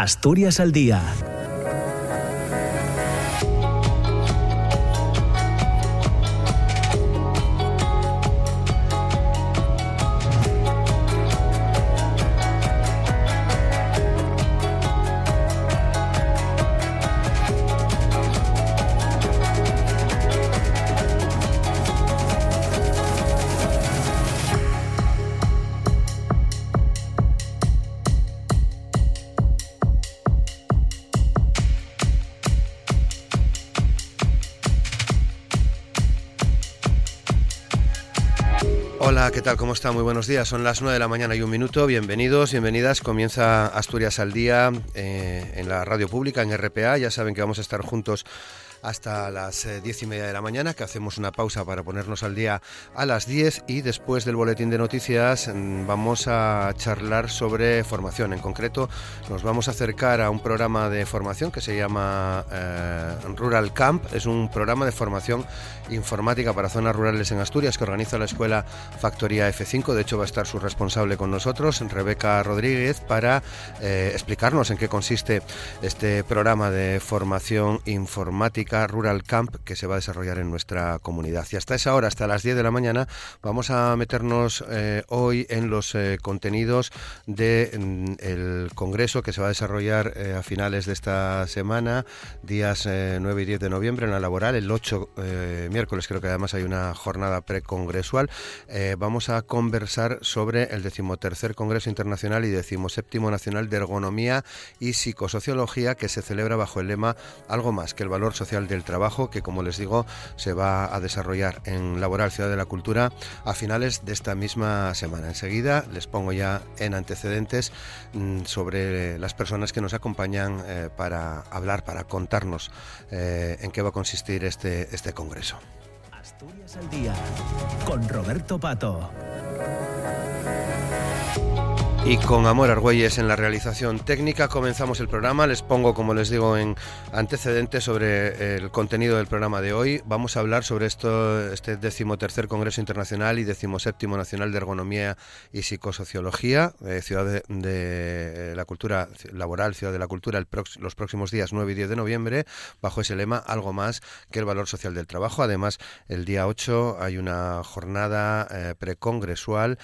Asturias al Día ¿qué tal? ¿Cómo está? Muy buenos días. Son las 9 de la mañana y un minuto. Bienvenidos, bienvenidas. Comienza Asturias al Día eh, en la radio pública, en RPA. Ya saben que vamos a estar juntos hasta las eh, diez y media de la mañana, que hacemos una pausa para ponernos al día a las 10 y después del boletín de noticias mm, vamos a charlar sobre formación. En concreto, nos vamos a acercar a un programa de formación que se llama eh, Rural Camp. Es un programa de formación informática para zonas rurales en Asturias que organiza la escuela Factoría F5. De hecho, va a estar su responsable con nosotros, Rebeca Rodríguez, para eh, explicarnos en qué consiste este programa de formación informática Rural Camp que se va a desarrollar en nuestra comunidad. Y hasta esa hora, hasta las 10 de la mañana, vamos a meternos eh, hoy en los eh, contenidos del mm, Congreso que se va a desarrollar eh, a finales de esta semana, días 9 y 10 de noviembre en la laboral, el 8 miércoles creo que además hay una jornada precongresual. vamos a conversar sobre el decimotercer Congreso Internacional y decimoséptimo Nacional de Ergonomía y Psicosociología que se celebra bajo el lema Algo más que el valor social del Trabajo, que como les digo, se va a desarrollar en Laboral Ciudad de la Cultura a finales de esta misma semana. Enseguida les pongo ya en antecedentes mm, sobre las personas que nos acompañan eh, para hablar, para contarnos eh, en qué va a consistir este, este congreso. Asturias al día con Roberto Pato. Y con Amor Argüelles en la realización técnica comenzamos el programa. Les pongo, como les digo, en antecedentes sobre el contenido del programa de hoy. Vamos a hablar sobre esto, este decimotercer Congreso Internacional y decimoséptimo Nacional de Ergonomía y Psicosociología, eh, Ciudad de, eh, la Cultura Laboral, Ciudad de la Cultura, los próximos días 9 y 10 de noviembre, bajo ese lema, algo más que el valor social del trabajo. Además, el día 8 hay una jornada eh, precongresual,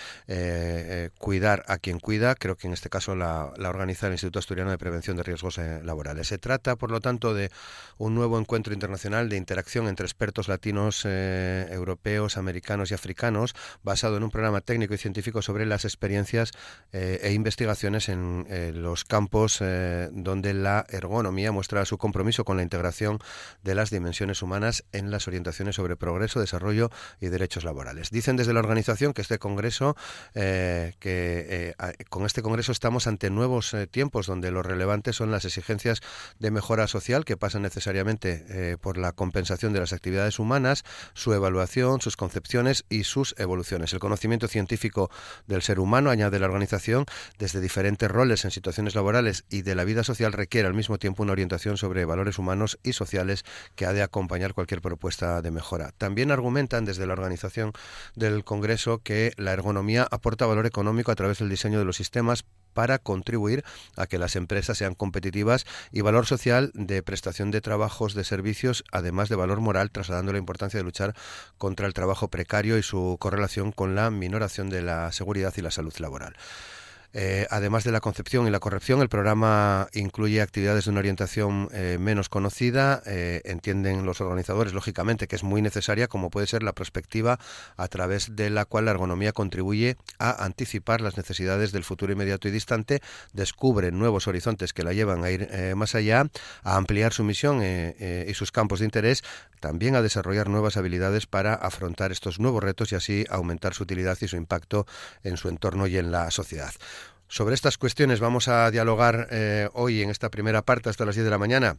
cuidar a quien cuida, creo que en este caso la, organiza el Instituto Asturiano de Prevención de Riesgos eh, Laborales. Se trata, por lo tanto, de un nuevo encuentro internacional de interacción entre expertos latinos, eh, europeos, americanos y africanos, basado en un programa técnico y científico sobre las experiencias eh, e investigaciones en los campos donde la ergonomía muestra su compromiso con la integración de las dimensiones humanas en las orientaciones sobre progreso, desarrollo y derechos laborales. Dicen desde la organización que este congreso, que con este Congreso estamos ante nuevos eh, tiempos donde lo relevante son las exigencias de mejora social que pasan necesariamente eh, por la compensación de las actividades humanas, su evaluación, sus concepciones y sus evoluciones. El conocimiento científico del ser humano, añade la organización, desde diferentes roles en situaciones laborales y de la vida social requiere al mismo tiempo una orientación sobre valores humanos y sociales que ha de acompañar cualquier propuesta de mejora. También argumentan desde la organización del Congreso que la ergonomía aporta valor económico a través del diseño de los sistemas para contribuir a que las empresas sean competitivas y valor social de prestación de trabajos, de servicios, además de valor moral, trasladando la importancia de luchar contra el trabajo precario y su correlación con la minoración de la seguridad y la salud laboral. Eh, además de la concepción y la corrección, el programa incluye actividades de una orientación eh, menos conocida. Eh, entienden los organizadores, lógicamente, que es muy necesaria, como puede ser la perspectiva a través de la cual la ergonomía contribuye a anticipar las necesidades del futuro inmediato y distante, descubre nuevos horizontes que la llevan a ir más allá, a ampliar su misión y sus campos de interés, también a desarrollar nuevas habilidades para afrontar estos nuevos retos y así aumentar su utilidad y su impacto en su entorno y en la sociedad. Sobre estas cuestiones vamos a dialogar eh, hoy en esta primera parte hasta las 10 de la mañana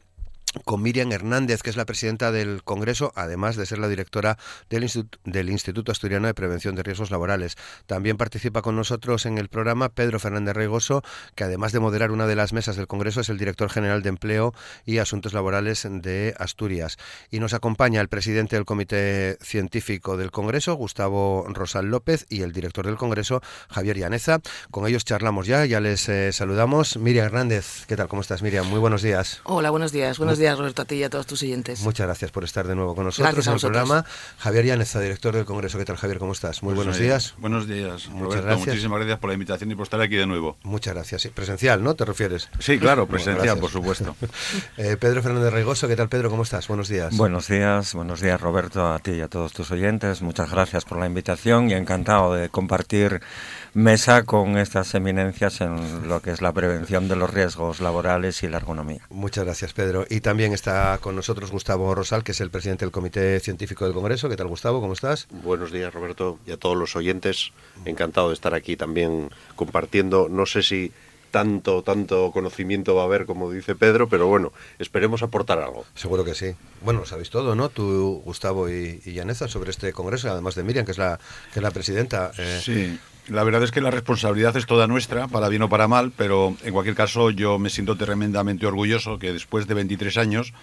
con Miriam Hernández, que es la presidenta del Congreso, además de ser la directora del, del, Instituto Asturiano de Prevención de Riesgos Laborales. También participa con nosotros en el programa Pedro Fernández Reigoso, que además de moderar una de las mesas del Congreso, es el director general de Empleo y Asuntos Laborales de Asturias. Y nos acompaña el presidente del Comité Científico del Congreso, Gustavo Rosal López, y el director del Congreso, Javier Llaneza. Con ellos charlamos ya, ya les eh, saludamos. Miriam Hernández, ¿qué tal? ¿Cómo estás, Miriam? Muy buenos días. Hola, buenos días. Buenos días Roberto, a ti y a todos tus oyentes. Muchas gracias por estar de nuevo con nosotros en el programa. Javier Llaneza, director del Congreso. ¿Qué tal, Javier? ¿Cómo estás? Muy pues, buenos días. Buenos días, Muchas gracias. Muchísimas gracias por la invitación y por estar aquí de nuevo. Muchas gracias. presencial, ¿no? ¿Te refieres? Sí, claro, presencial, por supuesto. Eh, Pedro Fernández Reigoso, ¿qué tal, Pedro? ¿Cómo estás? Buenos días. Buenos días, buenos días, Roberto, a ti y a todos tus oyentes. Muchas gracias por la invitación y encantado de compartir mesa con estas eminencias en lo que es la prevención de los riesgos laborales y la ergonomía. Muchas gracias, Pedro. Y también está con nosotros Gustavo Rosal, que es el presidente del Comité Científico del Congreso. ¿Qué tal, Gustavo? ¿Cómo estás? Buenos días, Roberto, y a todos los oyentes. Encantado de estar aquí también compartiendo. No sé si tanto, tanto conocimiento va a haber como dice Pedro, pero bueno, esperemos aportar algo. Seguro que sí. Bueno, lo sabéis todo, ¿no? Tú, Gustavo y, y sobre este congreso, además de Miriam, que es la, que es la presidenta. Eh, sí. La verdad es que la responsabilidad es toda nuestra, para bien o para mal, pero en cualquier caso yo me siento tremendamente orgulloso que después de 23 años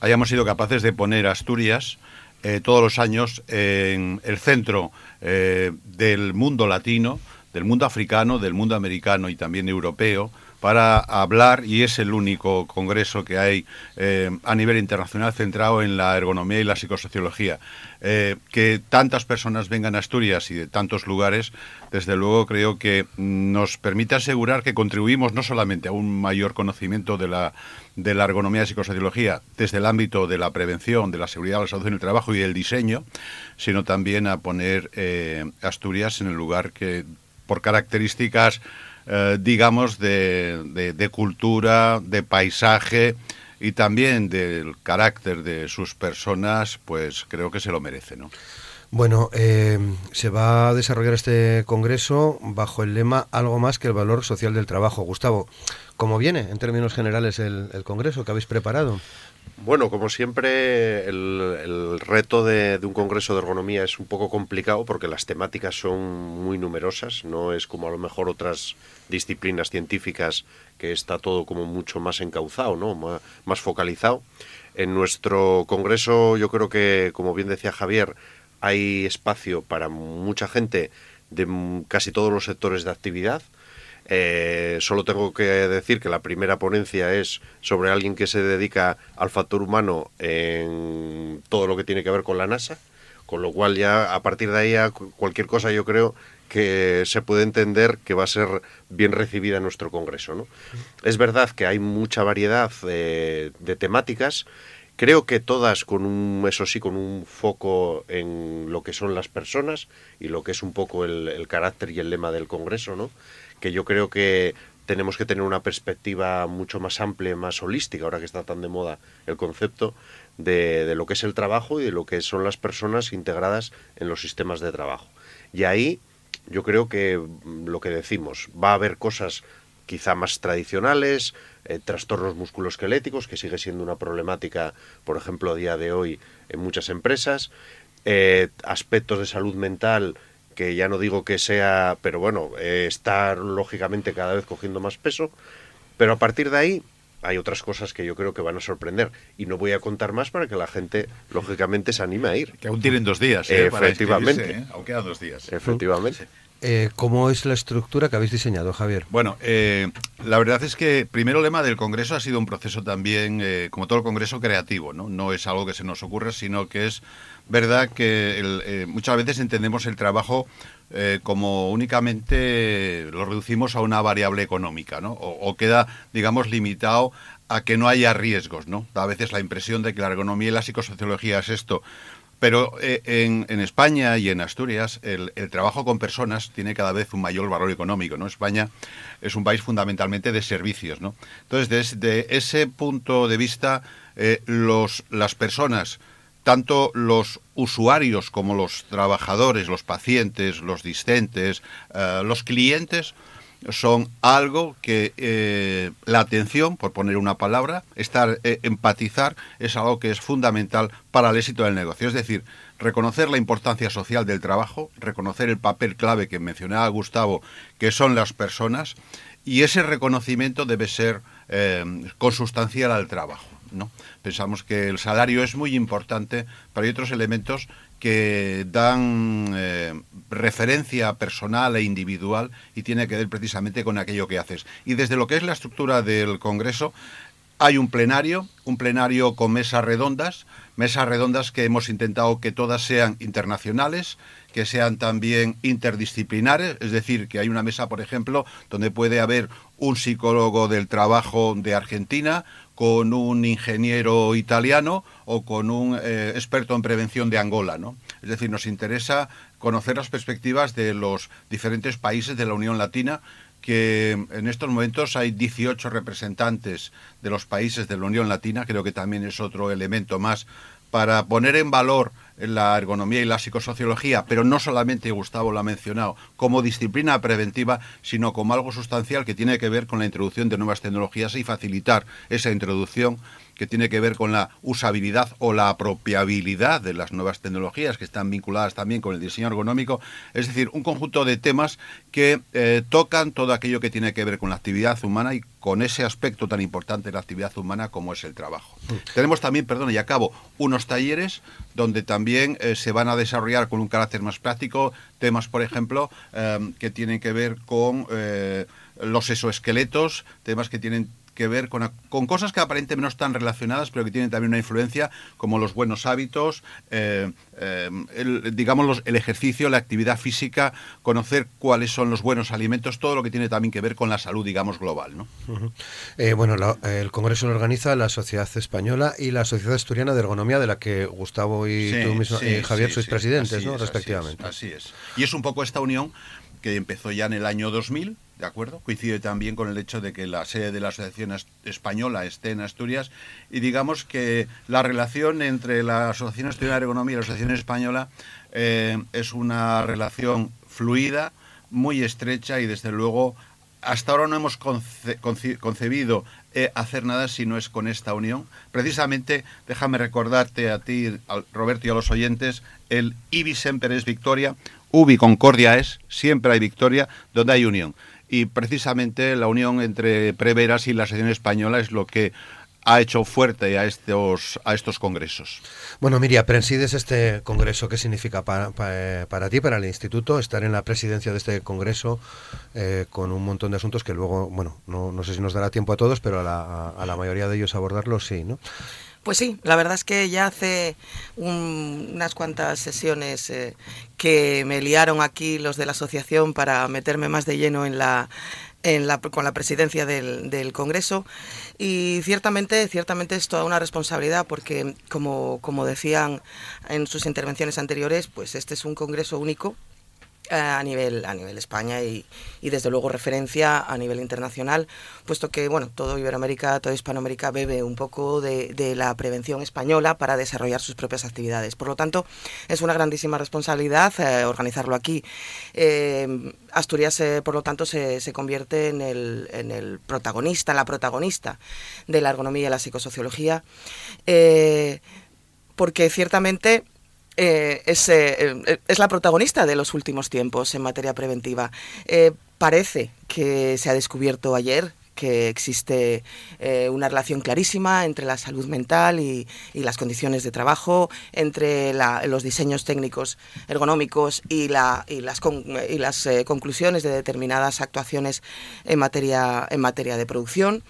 hayamos sido capaces de poner Asturias eh, todos los años en el centro eh, del mundo latino, del mundo africano, del mundo americano y también europeo, para hablar, y es el único congreso que hay eh, a nivel internacional centrado en la ergonomía y la psicosociología. Eh, que tantas personas vengan a Asturias y de tantos lugares, desde luego creo que nos permite asegurar que contribuimos no solamente a un mayor conocimiento de la, de la ergonomía y psicosociología desde el ámbito de la prevención, de la seguridad, la salud en el trabajo y del diseño, sino también a poner eh, Asturias en el lugar que por características eh, digamos, de, de, cultura, de paisaje y también del carácter de sus personas, pues creo que se lo merece, ¿no? Bueno, eh, se va a desarrollar este congreso bajo el lema Algo más que el valor social del trabajo. Gustavo, ¿cómo viene en términos generales el, el congreso que habéis preparado? Bueno, como siempre, el, reto de, un congreso de ergonomía es un poco complicado porque las temáticas son muy numerosas, no es como a lo mejor otras disciplinas científicas que está todo como mucho más encauzado, ¿no? más, focalizado. En nuestro congreso yo creo que, como bien decía Javier, hay espacio para mucha gente de casi todos los sectores de actividad. Eh, solo tengo que decir que la primera ponencia es sobre alguien que se dedica al factor humano en todo lo que tiene que ver con la NASA, con lo cual ya a partir de ahí cualquier cosa yo creo que se puede entender que va a ser bien recibida en nuestro Congreso. ¿no? Es verdad que hay mucha variedad de, temáticas, creo que todas con un, eso sí, con un foco en lo que son las personas y lo que es un poco el, el carácter y el lema del Congreso, ¿no? que yo creo que tenemos que tener una perspectiva mucho más amplia, más holística, ahora que está tan de moda el concepto de, de, lo que es el trabajo y de lo que son las personas integradas en los sistemas de trabajo. Y ahí yo creo que mm, lo que decimos, va a haber cosas quizá más tradicionales, eh, trastornos musculoesqueléticos, que sigue siendo una problemática, por ejemplo, a día de hoy en muchas empresas, eh, aspectos de salud mental que ya no digo que sea, pero bueno, eh, estar lógicamente cada vez cogiendo más peso, pero a partir de ahí hay otras cosas que yo creo que van a sorprender y no voy a contar más para que la gente lógicamente se anime a ir. Que aún tienen dos días, ¿eh? efectivamente, ¿eh? aún quedan dos días. Efectivamente. Eh, ¿Cómo es la estructura que habéis diseñado, Javier? Bueno, eh, la verdad es que primero el lema del Congreso ha sido un proceso también, eh, como todo el Congreso, creativo. ¿no? no es algo que se nos ocurra, sino que es verdad que muchas veces entendemos el trabajo como únicamente lo reducimos a una variable económica, ¿no? O, o, queda, digamos, limitado a que no haya riesgos, ¿no? A veces la impresión de que la ergonomía y la psicosociología es esto. Pero eh, en, España y en Asturias el, trabajo con personas tiene cada vez un mayor valor económico. ¿no? España es un país fundamentalmente de servicios. ¿no? Entonces, desde ese punto de vista, eh, los, las personas, tanto los usuarios como los trabajadores, los pacientes, los discentes, eh, los clientes, son algo que eh, la atención, por poner una palabra, estar, eh, empatizar, es algo que es fundamental para el éxito del negocio. Es decir, reconocer la importancia social del trabajo, reconocer el papel clave que mencionaba Gustavo, que son las personas, y ese reconocimiento debe ser eh, consustancial al trabajo. ¿no? Pensamos que el salario es muy importante, pero hay otros elementos que dan eh, referencia personal e individual y tiene que ver precisamente con aquello que haces. Y desde lo que es la estructura del Congreso, hay un plenario, un plenario con mesas redondas, mesas redondas que hemos intentado que todas sean internacionales, que sean también interdisciplinares, es decir, que hay una mesa, por ejemplo, donde puede haber un psicólogo del trabajo de Argentina, con un ingeniero italiano o con un eh, experto en prevención de Angola, ¿no? Es decir, nos interesa conocer las perspectivas de los diferentes países de la Unión Latina que en estos momentos hay 18 representantes de los países de la Unión Latina, creo que también es otro elemento más para poner en valor la ergonomía y la psicosociología, pero no solamente, Gustavo lo ha mencionado, como disciplina preventiva, sino como algo sustancial que tiene que ver con la introducción de nuevas tecnologías y facilitar esa introducción que tiene que ver con la usabilidad o la apropiabilidad de las nuevas tecnologías que están vinculadas también con el diseño ergonómico, es decir, un conjunto de temas que eh, tocan todo aquello que tiene que ver con la actividad humana y con ese aspecto tan importante de la actividad humana como es el trabajo. Mm. Tenemos también, perdón, y acabo, unos talleres donde también eh, se van a desarrollar con un carácter más práctico temas, por ejemplo, eh, que tienen que ver con los exoesqueletos, temas que tienen que ver con, con, cosas que aparentemente no están relacionadas, pero que tienen también una influencia, como los buenos hábitos, eh, eh, el, digamos, el ejercicio, la actividad física, conocer cuáles son los buenos alimentos, todo lo que tiene también que ver con la salud, digamos, global. ¿no? Eh, bueno, el Congreso lo organiza la Sociedad Española y la Sociedad Asturiana de Ergonomía, de la que Gustavo y tú mismo, Javier, sois presidentes, ¿no? respectivamente. así es. Y es un poco esta unión que empezó ya en el año 2000 ¿de acuerdo? Coincide también con el hecho de que la sede de la Asociación Española esté en Asturias y digamos que la relación entre la Asociación Asturiana de Ergonomía y la Asociación Española eh, es una relación fluida, muy estrecha y desde luego hasta ahora no hemos concebido eh, hacer nada si no es con esta unión. Precisamente, déjame recordarte a ti, Roberto, y a los oyentes, el IBI siempre es victoria, UBI concordia es, siempre hay victoria, donde hay unión y precisamente la unión entre Preveras y la Asociación Española es lo que ha hecho fuerte a estos, a estos congresos. Bueno, Miria, presides este congreso. ¿Qué significa para, para, ti, para el instituto, estar en la presidencia de este congreso eh, con un montón de asuntos que luego, bueno, no, no sé si nos dará tiempo a todos, pero a la, a la mayoría de ellos abordarlos sí, ¿no? Pues sí, la verdad es que ya hace unas cuantas sesiones eh, que me liaron aquí los de la asociación para meterme más de lleno en la, con la presidencia del, del, Congreso. Y ciertamente, ciertamente es toda una responsabilidad porque como, como decían en sus intervenciones anteriores, pues este es un Congreso único a nivel, a nivel España y, y, desde luego referencia a nivel internacional, puesto que bueno, todo Iberoamérica, toda Hispanoamérica bebe un poco de, de, la prevención española para desarrollar sus propias actividades. Por lo tanto, es una grandísima responsabilidad eh, organizarlo aquí. Eh, Asturias, eh, por lo tanto, se, se convierte en el, en el, protagonista, la protagonista de la ergonomía y la psicosociología, eh, porque ciertamente eh, es, eh, eh, es, la protagonista de los últimos tiempos en materia preventiva. Eh, parece que se ha descubierto ayer que existe una relación clarísima entre la salud mental y, las condiciones de trabajo, entre los diseños técnicos ergonómicos y, la, y las, conclusiones de determinadas actuaciones en materia, en materia de producción.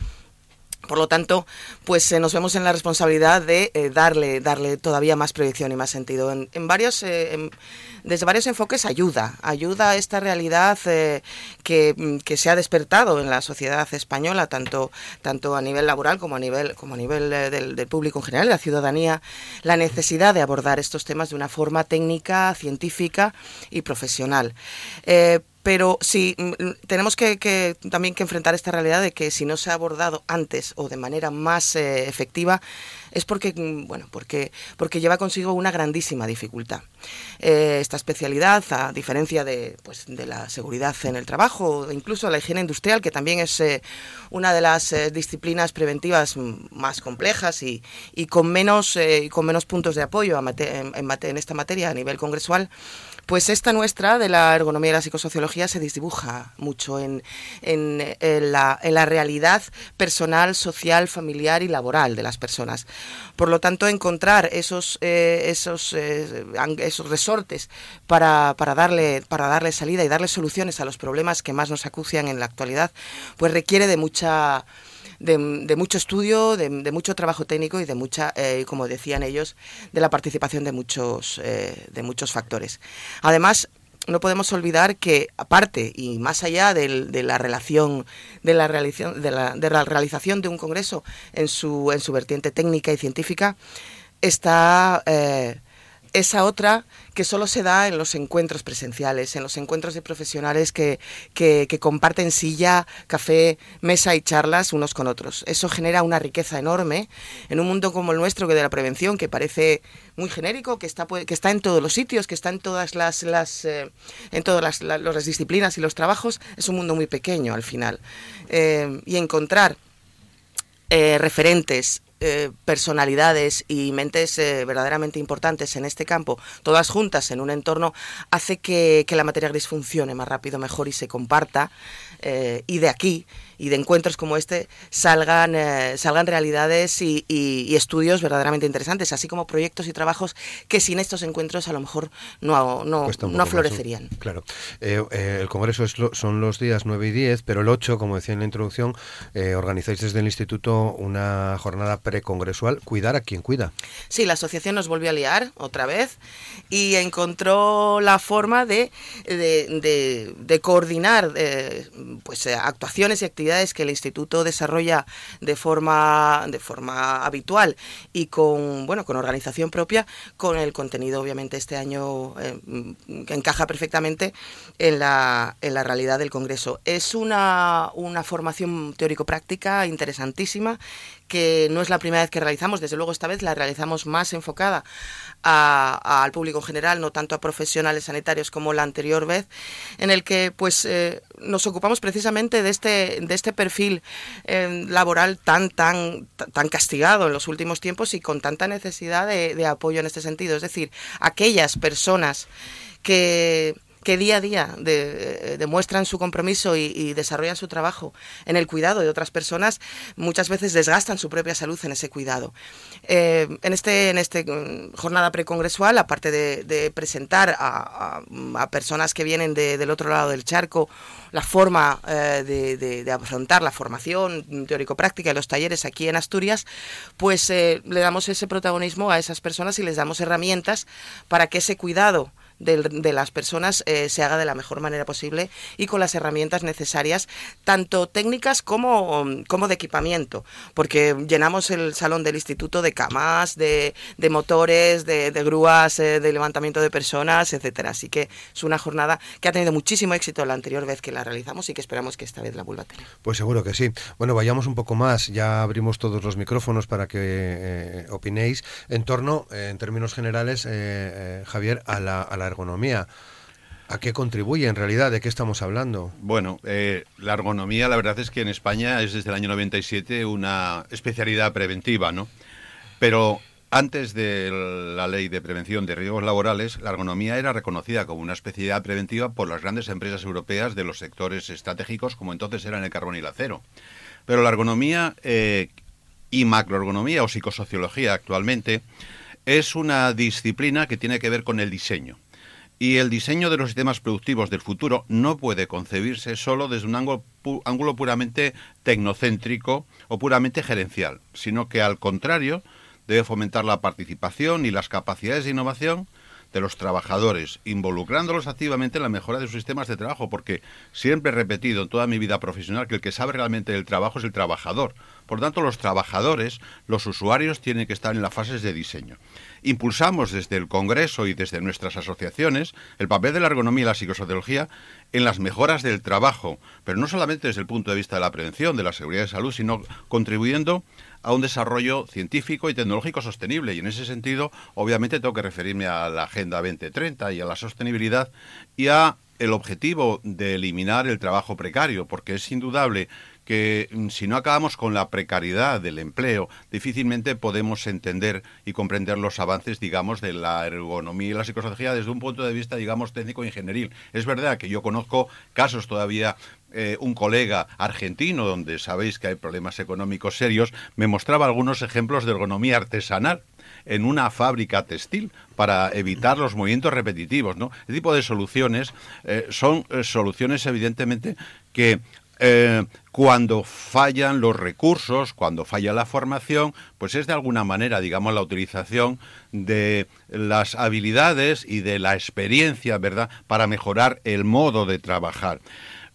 Por lo tanto, pues eh, nos vemos en la responsabilidad de eh, darle, darle todavía más proyección y más sentido. En, varios, eh, en, desde varios enfoques ayuda, ayuda a esta realidad que, mm, que, se ha despertado en la sociedad española, tanto, tanto a nivel laboral como a nivel, como a nivel del, del, público en general, la ciudadanía, la necesidad de abordar estos temas de una forma técnica, científica y profesional. Pero sí tenemos que, también que enfrentar esta realidad de que si no se ha abordado antes o de manera más eh, efectiva es porque bueno porque porque lleva consigo una grandísima dificultad. Eh, esta especialidad, a diferencia de, pues, de la seguridad en el trabajo, incluso la higiene industrial, que también es eh, una de las disciplinas preventivas más complejas y, y con, menos, y con menos puntos de apoyo en, en esta materia a nivel congresual, pues esta nuestra de la ergonomía y la psicosociología se disdibuja mucho en, la, realidad personal, social, familiar y laboral de las personas. Por lo tanto, encontrar esos, eh, esos, eh, esos resortes para, darle, para darle salida y darle soluciones a los problemas que más nos acucian en la actualidad, pues requiere de mucha de, mucho estudio, de, mucho trabajo técnico y de mucha, eh, como decían ellos, de la participación de muchos, eh, de muchos factores. Además, no podemos olvidar que aparte y más allá de, la relación de la realización de la, realización de un congreso en su en su vertiente técnica y científica está eh, esa otra que solo se da en los encuentros presenciales, en los encuentros de profesionales que, que, comparten silla, café, mesa y charlas unos con otros. Eso genera una riqueza enorme en un mundo como el nuestro, que de la prevención, que parece muy genérico, que está, que está en todos los sitios, que está en todas las, las eh, en todas las, disciplinas y los trabajos, es un mundo muy pequeño al final. Eh, y encontrar eh, referentes eh, personalidades y mentes eh, verdaderamente importantes en este campo, todas juntas en un entorno, hace que, la materia gris funcione más rápido, mejor y se comparta. Eh, y de aquí y de encuentros como este salgan, eh, salgan realidades y, estudios verdaderamente interesantes, así como proyectos y trabajos que sin estos encuentros a lo mejor no, no, no florecerían. claro. Eh, el Congreso son los días 9 y 10, pero el 8, como decía en la introducción, organizáis desde el Instituto una jornada precongresual, Cuidar a quien cuida. Sí, la asociación nos volvió a liar otra vez y encontró la forma de, de, de coordinar pues eh, actuaciones y actividades que el instituto desarrolla de forma de forma habitual y con bueno con organización propia con el contenido obviamente este año eh, que encaja perfectamente en la, en la realidad del congreso. Es una, una formación teórico práctica interesantísima que no es la primera vez que realizamos, desde luego esta vez la realizamos más enfocada al público en general, no tanto a profesionales sanitarios como la anterior vez, en el que pues eh, nos ocupamos precisamente de este, de este perfil eh, laboral tan, tan, tan castigado en los últimos tiempos y con tanta necesidad de apoyo en este sentido. Es decir, aquellas personas que que día a día de, demuestran su compromiso y, desarrollan su trabajo en el cuidado de otras personas, muchas veces desgastan su propia salud en ese cuidado. Eh, en este en este mm, jornada precongresual, aparte de, presentar a, personas que vienen del otro lado del charco la forma eh, de, afrontar la formación teórico-práctica y los talleres aquí en Asturias, pues eh, le damos ese protagonismo a esas personas y les damos herramientas para que ese cuidado de, las personas eh, se haga de la mejor manera posible y con las herramientas necesarias, tanto técnicas como, como de equipamiento, porque llenamos el salón del instituto de camas, de, de motores, de, grúas, eh, de levantamiento de personas, etcétera. Así que es una jornada que ha tenido muchísimo éxito la anterior vez que la realizamos y que esperamos que esta vez la vuelva a tener. Pues seguro que sí. Bueno, vayamos un poco más. Ya abrimos todos los micrófonos para que eh, opinéis en torno, en términos generales, Javier, a la ergonomía. ¿A qué contribuye en realidad? ¿De qué estamos hablando? Bueno, eh, la ergonomía, la verdad es que en España es desde el año 97 una especialidad preventiva, ¿no? Pero antes de la ley de prevención de riesgos laborales, la ergonomía era reconocida como una especialidad preventiva por las grandes empresas europeas de los sectores estratégicos, como entonces eran el carbón y el acero. Pero la ergonomía eh, y macroergonomía o psicosociología actualmente es una disciplina que tiene que ver con el diseño y el diseño de los sistemas productivos del futuro no puede concebirse solo desde un ángulo, puramente tecnocéntrico o puramente gerencial, sino que al contrario debe fomentar la participación y las capacidades de innovación de los trabajadores, involucrándolos activamente en la mejora de sus sistemas de trabajo, porque siempre he repetido en toda mi vida profesional que el que sabe realmente del trabajo es el trabajador, Por tanto, los trabajadores, los usuarios, tienen que estar en las fases de diseño. Impulsamos desde el Congreso y desde nuestras asociaciones el papel de la ergonomía y la psicosociología en las mejoras del trabajo, pero no solamente desde el punto de vista de la prevención, de la seguridad de salud, sino contribuyendo a un desarrollo científico y tecnológico sostenible. Y en ese sentido, obviamente, tengo que referirme a la Agenda 2030 y a la sostenibilidad y a el objetivo de eliminar el trabajo precario, porque es indudable que mm, si no acabamos con la precariedad del empleo, difícilmente podemos entender y comprender los avances, digamos, de la ergonomía y la psicología desde un punto de vista, digamos, técnico-ingenieril. Es verdad que yo conozco casos todavía eh, un colega argentino, donde sabéis que hay problemas económicos serios, me mostraba algunos ejemplos de ergonomía artesanal en una fábrica textil para evitar los movimientos repetitivos. ¿no? Este tipo de soluciones eh, son eh, soluciones evidentemente que eh, cuando fallan los recursos, cuando falla la formación, pues es de alguna manera, digamos, la utilización de las habilidades y de la experiencia, ¿verdad?, para mejorar el modo de trabajar.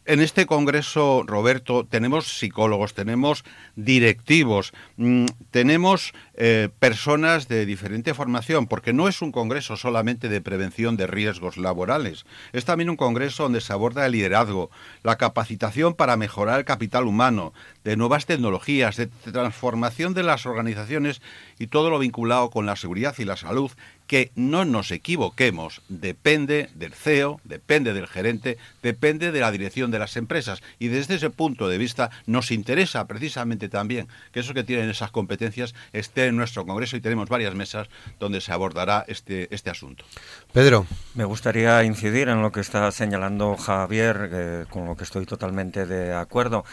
En este congreso, Roberto, tenemos psicólogos, tenemos directivos, mm, tenemos eh, personas de diferente formación, porque no es un congreso solamente de prevención de riesgos laborales, es también un congreso donde se aborda el liderazgo, la capacitación para mejorar el capital humano, de nuevas tecnologías, de transformación de las organizaciones y todo lo vinculado con la seguridad y la salud, que no nos equivoquemos, depende del CEO, depende del gerente, depende de la dirección de las empresas. Y desde ese punto de vista nos interesa precisamente también que esos que tienen esas competencias estén en nuestro Congreso y tenemos varias mesas donde se abordará este, este asunto. Pedro. Me gustaría incidir en lo que está señalando Javier, eh, con lo que estoy totalmente de acuerdo.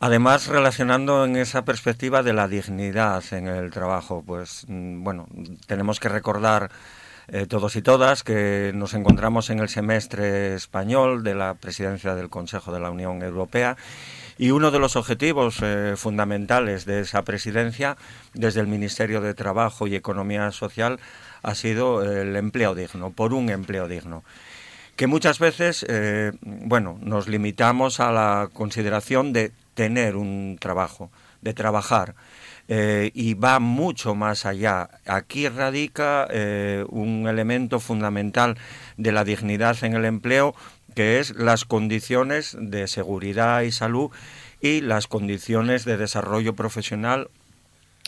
Además, relacionando en esa perspectiva de la dignidad en el trabajo, pues mm, bueno, tenemos que recordar eh, todos y todas que nos encontramos en el semestre español de la presidencia del Consejo de la Unión Europea y uno de los objetivos eh, fundamentales de esa presidencia desde el Ministerio de Trabajo y Economía Social ha sido el empleo digno, por un empleo digno que muchas veces, eh, bueno, nos limitamos a la consideración de tener un trabajo, de trabajar. Eh, y va mucho más allá. Aquí radica eh, un elemento fundamental de la dignidad en el empleo, que es las condiciones de seguridad y salud y las condiciones de desarrollo profesional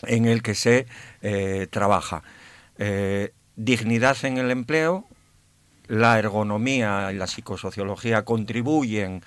en el que se eh, trabaja. dignidad en el empleo, la ergonomía y la psicosociología contribuyen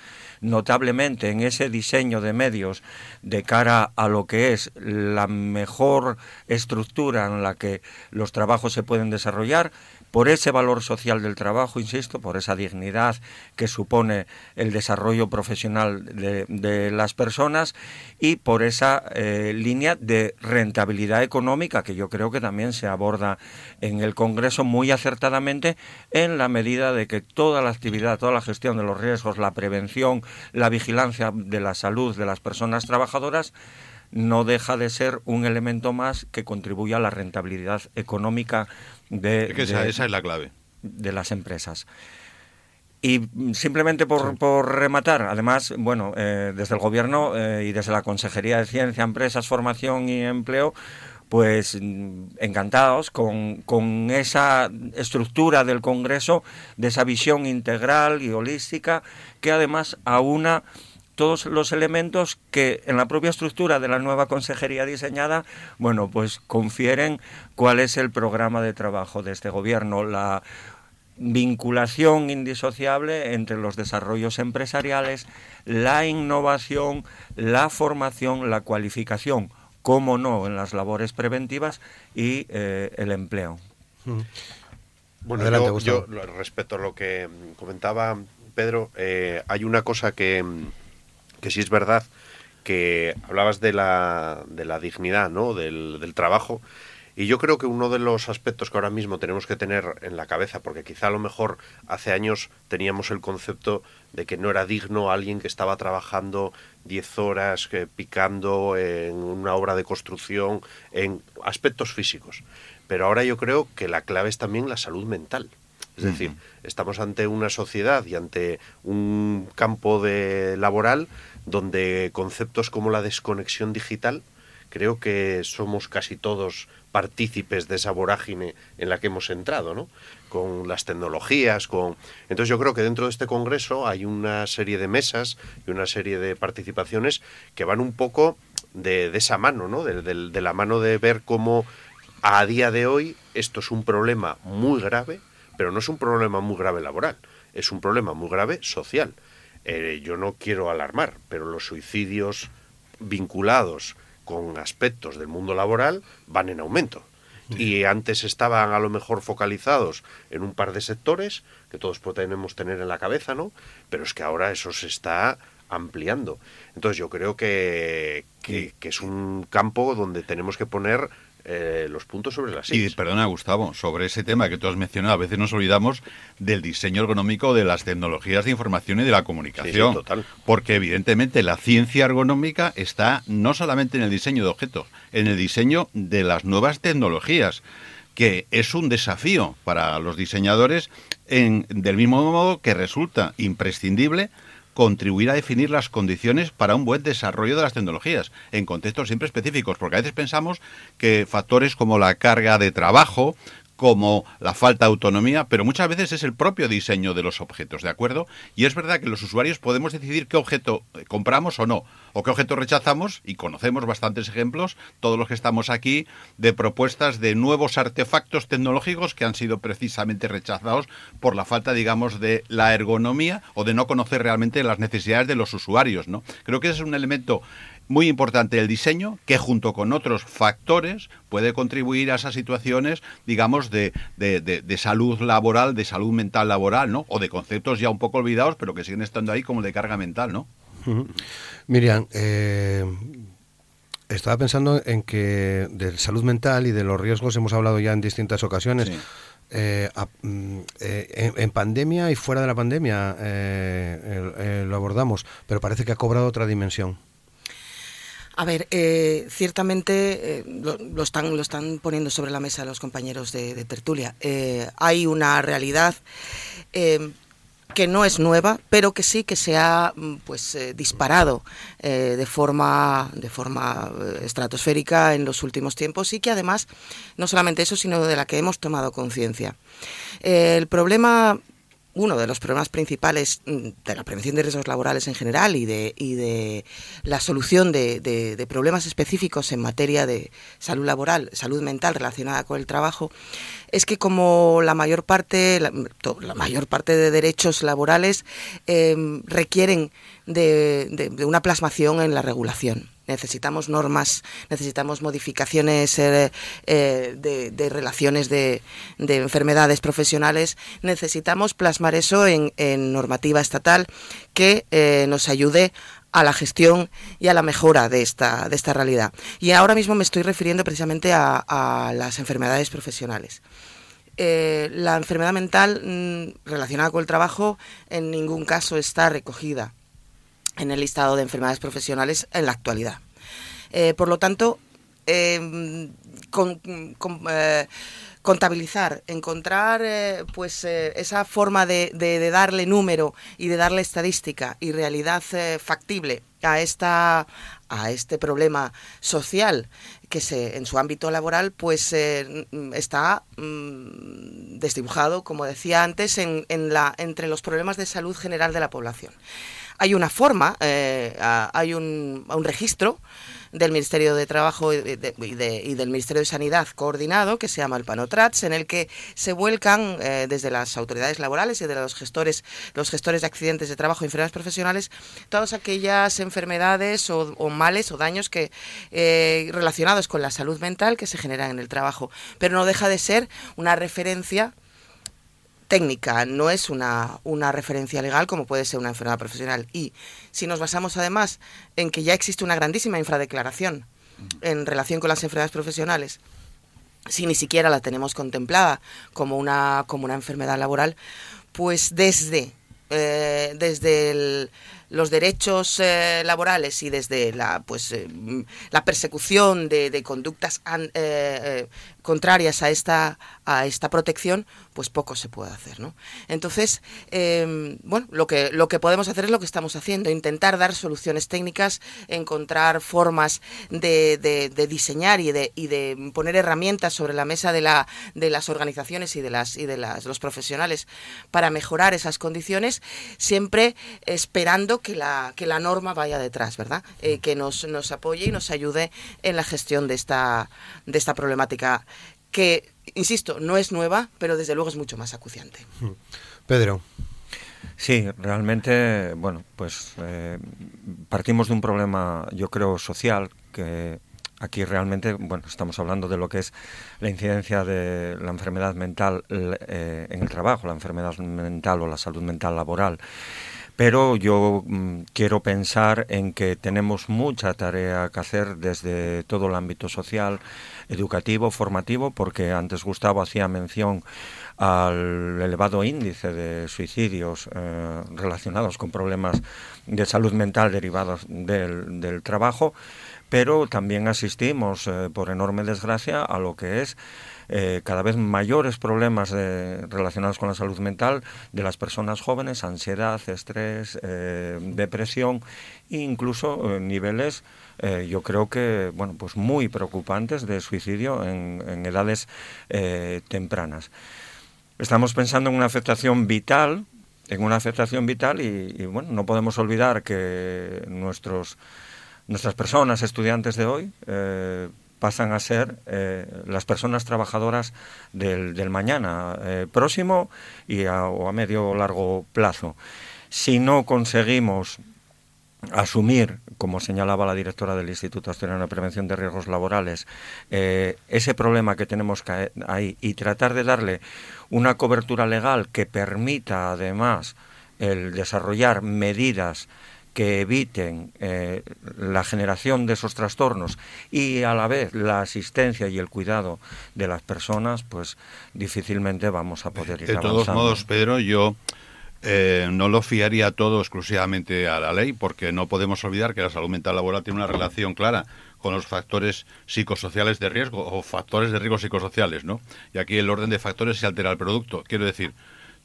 notablemente en ese diseño de medios de cara a lo que es la mejor estructura en la que los trabajos se pueden desarrollar, por ese valor social del trabajo, insisto, por esa dignidad que supone el desarrollo profesional de, las personas y por esa eh, línea de rentabilidad económica que yo creo que también se aborda en el Congreso muy acertadamente en la medida de que toda la actividad, toda la gestión de los riesgos, la prevención, la vigilancia de la salud de las personas trabajadoras no deja de ser un elemento más que contribuye a la rentabilidad económica de, esa, es la clave de las empresas. Y simplemente por, rematar, además, bueno, eh, desde el Gobierno eh, y desde la Consejería de Ciencia, Empresas, Formación y Empleo, pues mm, encantados con, con, esa estructura del Congreso, de esa visión integral y holística, que además aúna todos los elementos que en la propia estructura de la nueva consejería diseñada, bueno, pues confieren cuál es el programa de trabajo de este gobierno, la vinculación indisociable entre los desarrollos empresariales, la innovación, la formación, la cualificación, como no, en las labores preventivas y eh, el empleo. Bueno, yo, respecto a lo que comentaba Pedro, eh, hay una cosa que, que sí es verdad que hablabas de la, de la dignidad, ¿no? Del, del, trabajo. Y yo creo que uno de los aspectos que ahora mismo tenemos que tener en la cabeza, porque quizá a lo mejor hace años teníamos el concepto de que no era digno alguien que estaba trabajando 10 horas picando en una obra de construcción, en aspectos físicos. Pero ahora yo creo que la clave es también la salud mental. Es decir, estamos ante una sociedad y ante un campo de laboral donde conceptos como la desconexión digital, creo que somos casi todos partícipes de esa vorágine en la que hemos entrado, ¿no? Con las tecnologías, con... Entonces yo creo que dentro de este congreso hay una serie de mesas y una serie de participaciones que van un poco de, esa mano, ¿no? de la mano de ver cómo a día de hoy esto es un problema muy grave, pero no es un problema muy grave laboral, es un problema muy grave social. Eh, yo no quiero alarmar, pero los suicidios vinculados con aspectos del mundo laboral van en aumento. Y antes estaban a lo mejor focalizados en un par de sectores que todos podemos tener en la cabeza, ¿no? Pero es que ahora eso se está ampliando. Entonces yo creo que, que es un campo donde tenemos que poner eh, los puntos sobre las sillas. Y perdona, Gustavo, sobre ese tema que tú has mencionado, a veces nos olvidamos del diseño ergonómico de las tecnologías de información y de la comunicación. total. Porque evidentemente la ciencia ergonómica está no solamente en el diseño de objetos, en el diseño de las nuevas tecnologías que es un desafío para los diseñadores en, del mismo modo que resulta imprescindible contribuir a definir las condiciones para un buen desarrollo de las tecnologías, en contextos siempre específicos, porque a veces pensamos que factores como la carga de trabajo, como la falta de autonomía, pero muchas veces es el propio diseño de los objetos, ¿de acuerdo? Y es verdad que los usuarios podemos decidir qué objeto eh, compramos o no, o qué objeto rechazamos, y conocemos bastantes ejemplos, todos los que estamos aquí, de propuestas de nuevos artefactos tecnológicos que han sido precisamente rechazados por la falta, digamos, de la ergonomía o de no conocer realmente las necesidades de los usuarios, ¿no? Creo que ese es un elemento muy importante el diseño, que junto con otros factores puede contribuir a esas situaciones, digamos, de, de, salud laboral, de salud mental laboral, ¿no? O de conceptos ya un poco olvidados, pero que siguen estando ahí como de carga mental, ¿no? Miriam, eh, estaba pensando en que de salud mental y de los riesgos hemos hablado ya en distintas ocasiones. Eh, mm, eh, en, pandemia y fuera de la pandemia lo abordamos, pero parece que ha cobrado otra dimensión. A ver, eh, ciertamente eh, lo, están, lo están poniendo sobre la mesa los compañeros de, tertulia. Eh, hay una realidad que no es nueva, pero que sí que se ha mm, pues disparado de forma de forma estratosférica en los últimos tiempos y que además no solamente eso, sino de la que hemos tomado conciencia. el problema uno de los problemas principales mm, de la prevención de riesgos laborales en general y de, la solución de, de, problemas específicos en materia de salud laboral, salud mental relacionada con el trabajo, es que como la mayor parte, la, mayor parte de derechos laborales em, requieren de una plasmación en la regulación necesitamos normas, necesitamos modificaciones eh, eh, de, relaciones de, enfermedades profesionales, necesitamos plasmar eso en, normativa estatal que eh, nos ayude a la gestión y a la mejora de esta, de esta realidad. Y ahora mismo me estoy refiriendo precisamente a, las enfermedades profesionales. la enfermedad mental mm, relacionada con el trabajo en ningún caso está recogida en el listado de enfermedades profesionales en la actualidad. Eh, por lo tanto, em, eh, contabilizar, encontrar eh, pues esa forma de, darle número y de darle estadística y realidad factible a esta a este problema social que se en su ámbito laboral pues está mm, desdibujado como decía antes en, la entre los problemas de salud general de la población hay una forma hay un, registro del Ministerio de Trabajo y, del Ministerio de Sanidad coordinado, que se llama el PANOTRATS, en el que se vuelcan eh, desde las autoridades laborales y de los gestores, los gestores de accidentes de trabajo y enfermedades profesionales, todas aquellas enfermedades o, males o daños que eh, relacionados con la salud mental que se generan en el trabajo. Pero no deja de ser una referencia técnica, no es una, una referencia legal como puede ser una enfermedad profesional. Y si nos basamos además en que ya existe una grandísima infradeclaración en relación con las enfermedades profesionales, si ni siquiera la tenemos contemplada como una, como una enfermedad laboral, pues desde, eh, desde los derechos eh, laborales y desde la pues eh, la persecución de, conductas contrarias a esta a esta protección pues poco se puede hacer ¿no? entonces em, bueno lo que lo que podemos hacer es lo que estamos haciendo intentar dar soluciones técnicas encontrar formas de, de, diseñar y de, y de poner herramientas sobre la mesa de la de las organizaciones y de las y de las los profesionales para mejorar esas condiciones siempre esperando que la, que la norma vaya detrás, ¿verdad? Eh, que nos, nos apoye y nos ayude en la gestión de esta, de esta problemática que, insisto, no es nueva, pero desde luego es mucho más acuciante. Pedro. Sí, realmente, bueno, pues eh, partimos de un problema, yo creo, social que aquí realmente, bueno, estamos hablando de lo que es la incidencia de la enfermedad mental eh, en el trabajo, la enfermedad mental o la salud mental laboral pero yo mm, quiero pensar en que tenemos mucha tarea que hacer desde todo el ámbito social, educativo, formativo, porque antes Gustavo hacía mención al elevado índice de suicidios eh, relacionados con problemas de salud mental derivados del, trabajo, pero también asistimos, eh, por enorme desgracia, a lo que es eh, cada vez mayores problemas relacionados con la salud mental de las personas jóvenes, ansiedad, estrés, eh, depresión e incluso eh, niveles, yo creo que, bueno, pues muy preocupantes de suicidio en, edades tempranas. Estamos pensando en una afectación vital, en una afectación vital y, bueno, no podemos olvidar que nuestros nuestras personas, estudiantes de hoy, pasan a ser eh, las personas trabajadoras del, mañana eh, próximo y a, o a medio o largo plazo. Si no conseguimos asumir, como señalaba la directora del Instituto Asturiano de Prevención de Riesgos Laborales, eh, ese problema que tenemos ahí y tratar de darle una cobertura legal que permita además el desarrollar medidas que eviten eh, la generación de esos trastornos y a la vez la asistencia y el cuidado de las personas, pues difícilmente vamos a poder ir De todos modos, Pedro, yo eh, no lo fiaría todo exclusivamente a la ley, porque no podemos olvidar que la salud mental laboral tiene una relación clara con los factores psicosociales de riesgo o factores de riesgo psicosociales, ¿no? Y aquí el orden de factores se altera el producto. Quiero decir,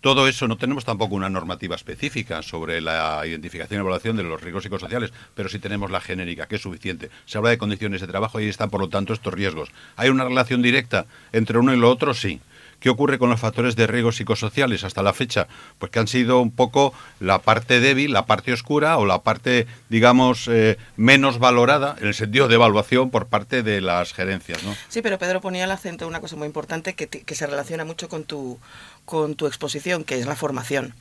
todo eso no tenemos tampoco una normativa específica sobre la identificación y evaluación de los riesgos psicosociales, pero sí tenemos la genérica, que es suficiente. Se habla de condiciones de trabajo y ahí están, por lo tanto, estos riesgos. ¿Hay una relación directa entre uno y lo otro? Sí. ¿Qué ocurre con los factores de riesgo psicosociales hasta la fecha? Pues que han sido un poco la parte débil, la parte oscura o la parte, digamos, eh, menos valorada en el sentido de evaluación por parte de las gerencias. ¿no? Sí, pero Pedro ponía el acento en una cosa muy importante que, que se relaciona mucho con tu, con tu exposición, que es la formación.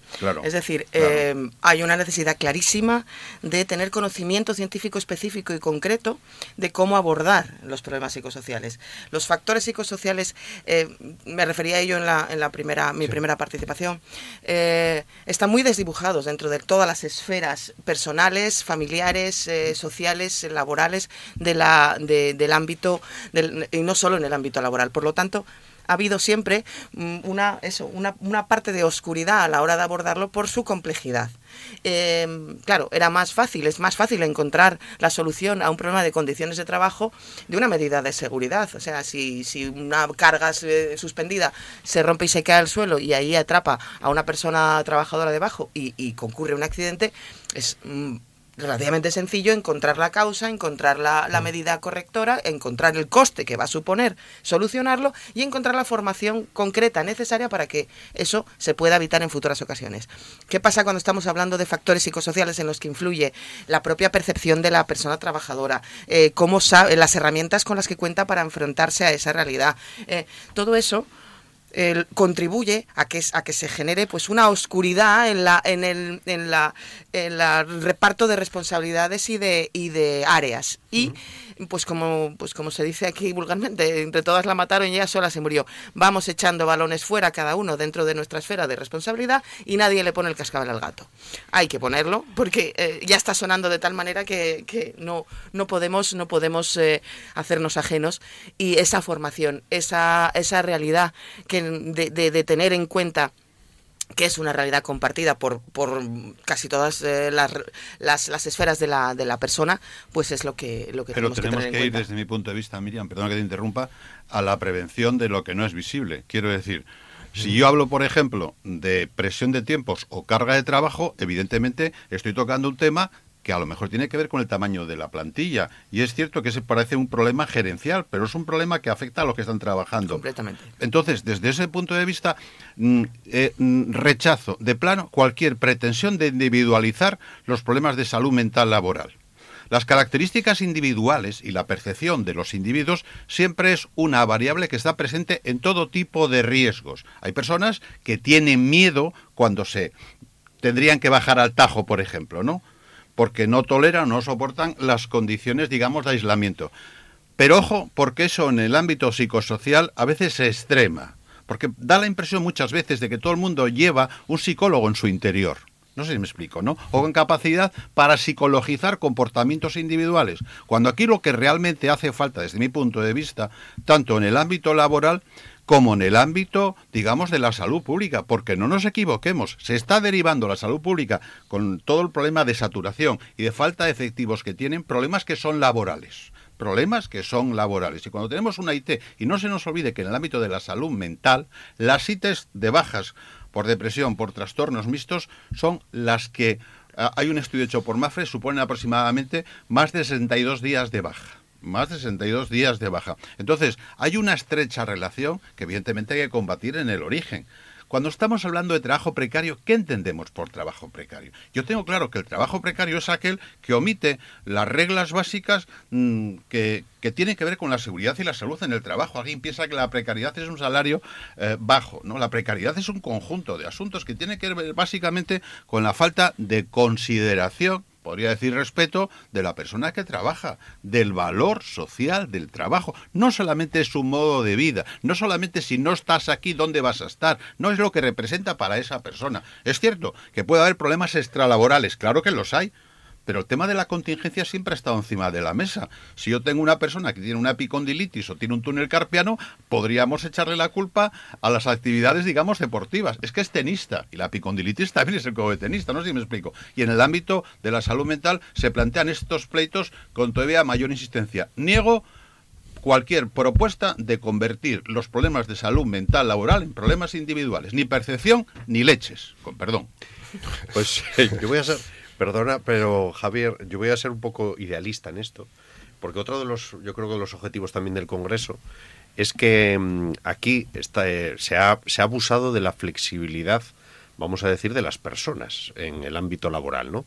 es decir, eh, hay una necesidad clarísima de tener conocimiento científico específico y concreto de cómo abordar los problemas psicosociales. Los factores psicosociales, eh, me refería a ello en la, en la primera, mi primera participación, eh, están muy desdibujados dentro de todas las esferas personales, familiares, sociales, laborales de la, del ámbito, y no solo en el ámbito laboral. Por lo tanto, ha habido siempre mm, una, eso, una, una parte de oscuridad a la hora de abordarlo por su complejidad. Em, claro, era más fácil, es más fácil encontrar la solución a un problema de condiciones de trabajo de una medida de seguridad. O sea, si, si una carga suspendida se rompe y se cae al suelo y ahí atrapa a una persona trabajadora debajo y, y concurre un accidente, es mm, relativamente sencillo encontrar la causa, encontrar la, la, medida correctora, encontrar el coste que va a suponer solucionarlo y encontrar la formación concreta necesaria para que eso se pueda evitar en futuras ocasiones. ¿Qué pasa cuando estamos hablando de factores psicosociales en los que influye la propia percepción de la persona trabajadora? Eh, cómo sabe, las herramientas con las que cuenta para enfrentarse a esa realidad. Eh, todo eso contribuye a que, a que se genere pues una oscuridad en la en el en la, en la reparto de responsabilidades y de y de áreas. Y pues como, pues como se dice aquí vulgarmente, entre todas la mataron y ella sola se murió. Vamos echando balones fuera cada uno dentro de nuestra esfera de responsabilidad y nadie le pone el cascabel al gato. Hay que ponerlo porque eh, ya está sonando de tal manera que, que no, no podemos, no podemos eh, hacernos ajenos y esa formación, esa, esa realidad que de, de tener en cuenta que es una realidad compartida por, por casi todas eh, las, las, las, esferas de la, de la persona, pues es lo que, lo que Pero tenemos, que, ir, desde mi punto de vista, Miriam, perdona que te interrumpa, a la prevención de lo que no es visible. Quiero decir, si yo hablo, por ejemplo, de presión de tiempos o carga de trabajo, evidentemente estoy tocando un tema que a lo mejor tiene que ver con el tamaño de la plantilla. Y es cierto que se parece un problema gerencial, pero es un problema que afecta a los que están trabajando. Completamente. Entonces, desde ese punto de vista, mm, eh, mm, rechazo de plano cualquier pretensión de individualizar los problemas de salud mental laboral. Las características individuales y la percepción de los individuos siempre es una variable que está presente en todo tipo de riesgos. Hay personas que tienen miedo cuando se tendrían que bajar al tajo, por ejemplo, ¿no? Porque no toleran, no soportan las condiciones, digamos, de aislamiento. Pero ojo, porque eso en el ámbito psicosocial a veces se extrema, porque da la impresión muchas veces de que todo el mundo lleva un psicólogo en su interior. No sé si me explico, ¿no? O con capacidad para psicologizar comportamientos individuales. Cuando aquí lo que realmente hace falta, desde mi punto de vista, tanto en el ámbito laboral como en el ámbito, digamos, de la salud pública, porque no nos equivoquemos, se está derivando la salud pública con todo el problema de saturación y de falta de efectivos que tienen, problemas que son laborales problemas que son laborales. Y cuando tenemos una IT, y no se nos olvide que en el ámbito de la salud mental, las ITs de bajas por depresión, por trastornos mixtos, son las que, ah, hay un estudio hecho por Mafre, suponen aproximadamente más de 62 días de baja más de 62 días de baja. Entonces, hay una estrecha relación que evidentemente hay que combatir en el origen. Cuando estamos hablando de trabajo precario, ¿qué entendemos por trabajo precario? Yo tengo claro que el trabajo precario es aquel que omite las reglas básicas mm, que, que tienen que ver con la seguridad y la salud en el trabajo. Alguien piensa que la precariedad es un salario eh, bajo, ¿no? La precariedad es un conjunto de asuntos que tiene que ver básicamente con la falta de consideración podría decir respeto de la persona que trabaja, del valor social del trabajo. No solamente es un modo de vida, no solamente si no estás aquí, ¿dónde vas a estar? No es lo que representa para esa persona. Es cierto que puede haber problemas extralaborales, claro que los hay, pero el tema de la contingencia siempre ha estado encima de la mesa. Si yo tengo una persona que tiene una epicondilitis o tiene un túnel carpiano, podríamos echarle la culpa a las actividades, digamos, deportivas. Es que es tenista y la epicondilitis también es el juego de tenista, no sé si me explico. Y en el ámbito de la salud mental se plantean estos pleitos con todavía mayor insistencia. Niego cualquier propuesta de convertir los problemas de salud mental laboral en problemas individuales, ni percepción ni leches, con perdón. Pues yo voy a ser Perdona, pero Javier, yo voy a ser un poco idealista en esto, porque otro de los, yo creo que los objetivos también del Congreso es que mm, aquí está, eh, se, ha, se ha abusado de la flexibilidad vamos a decir, de las personas en el ámbito laboral, ¿no?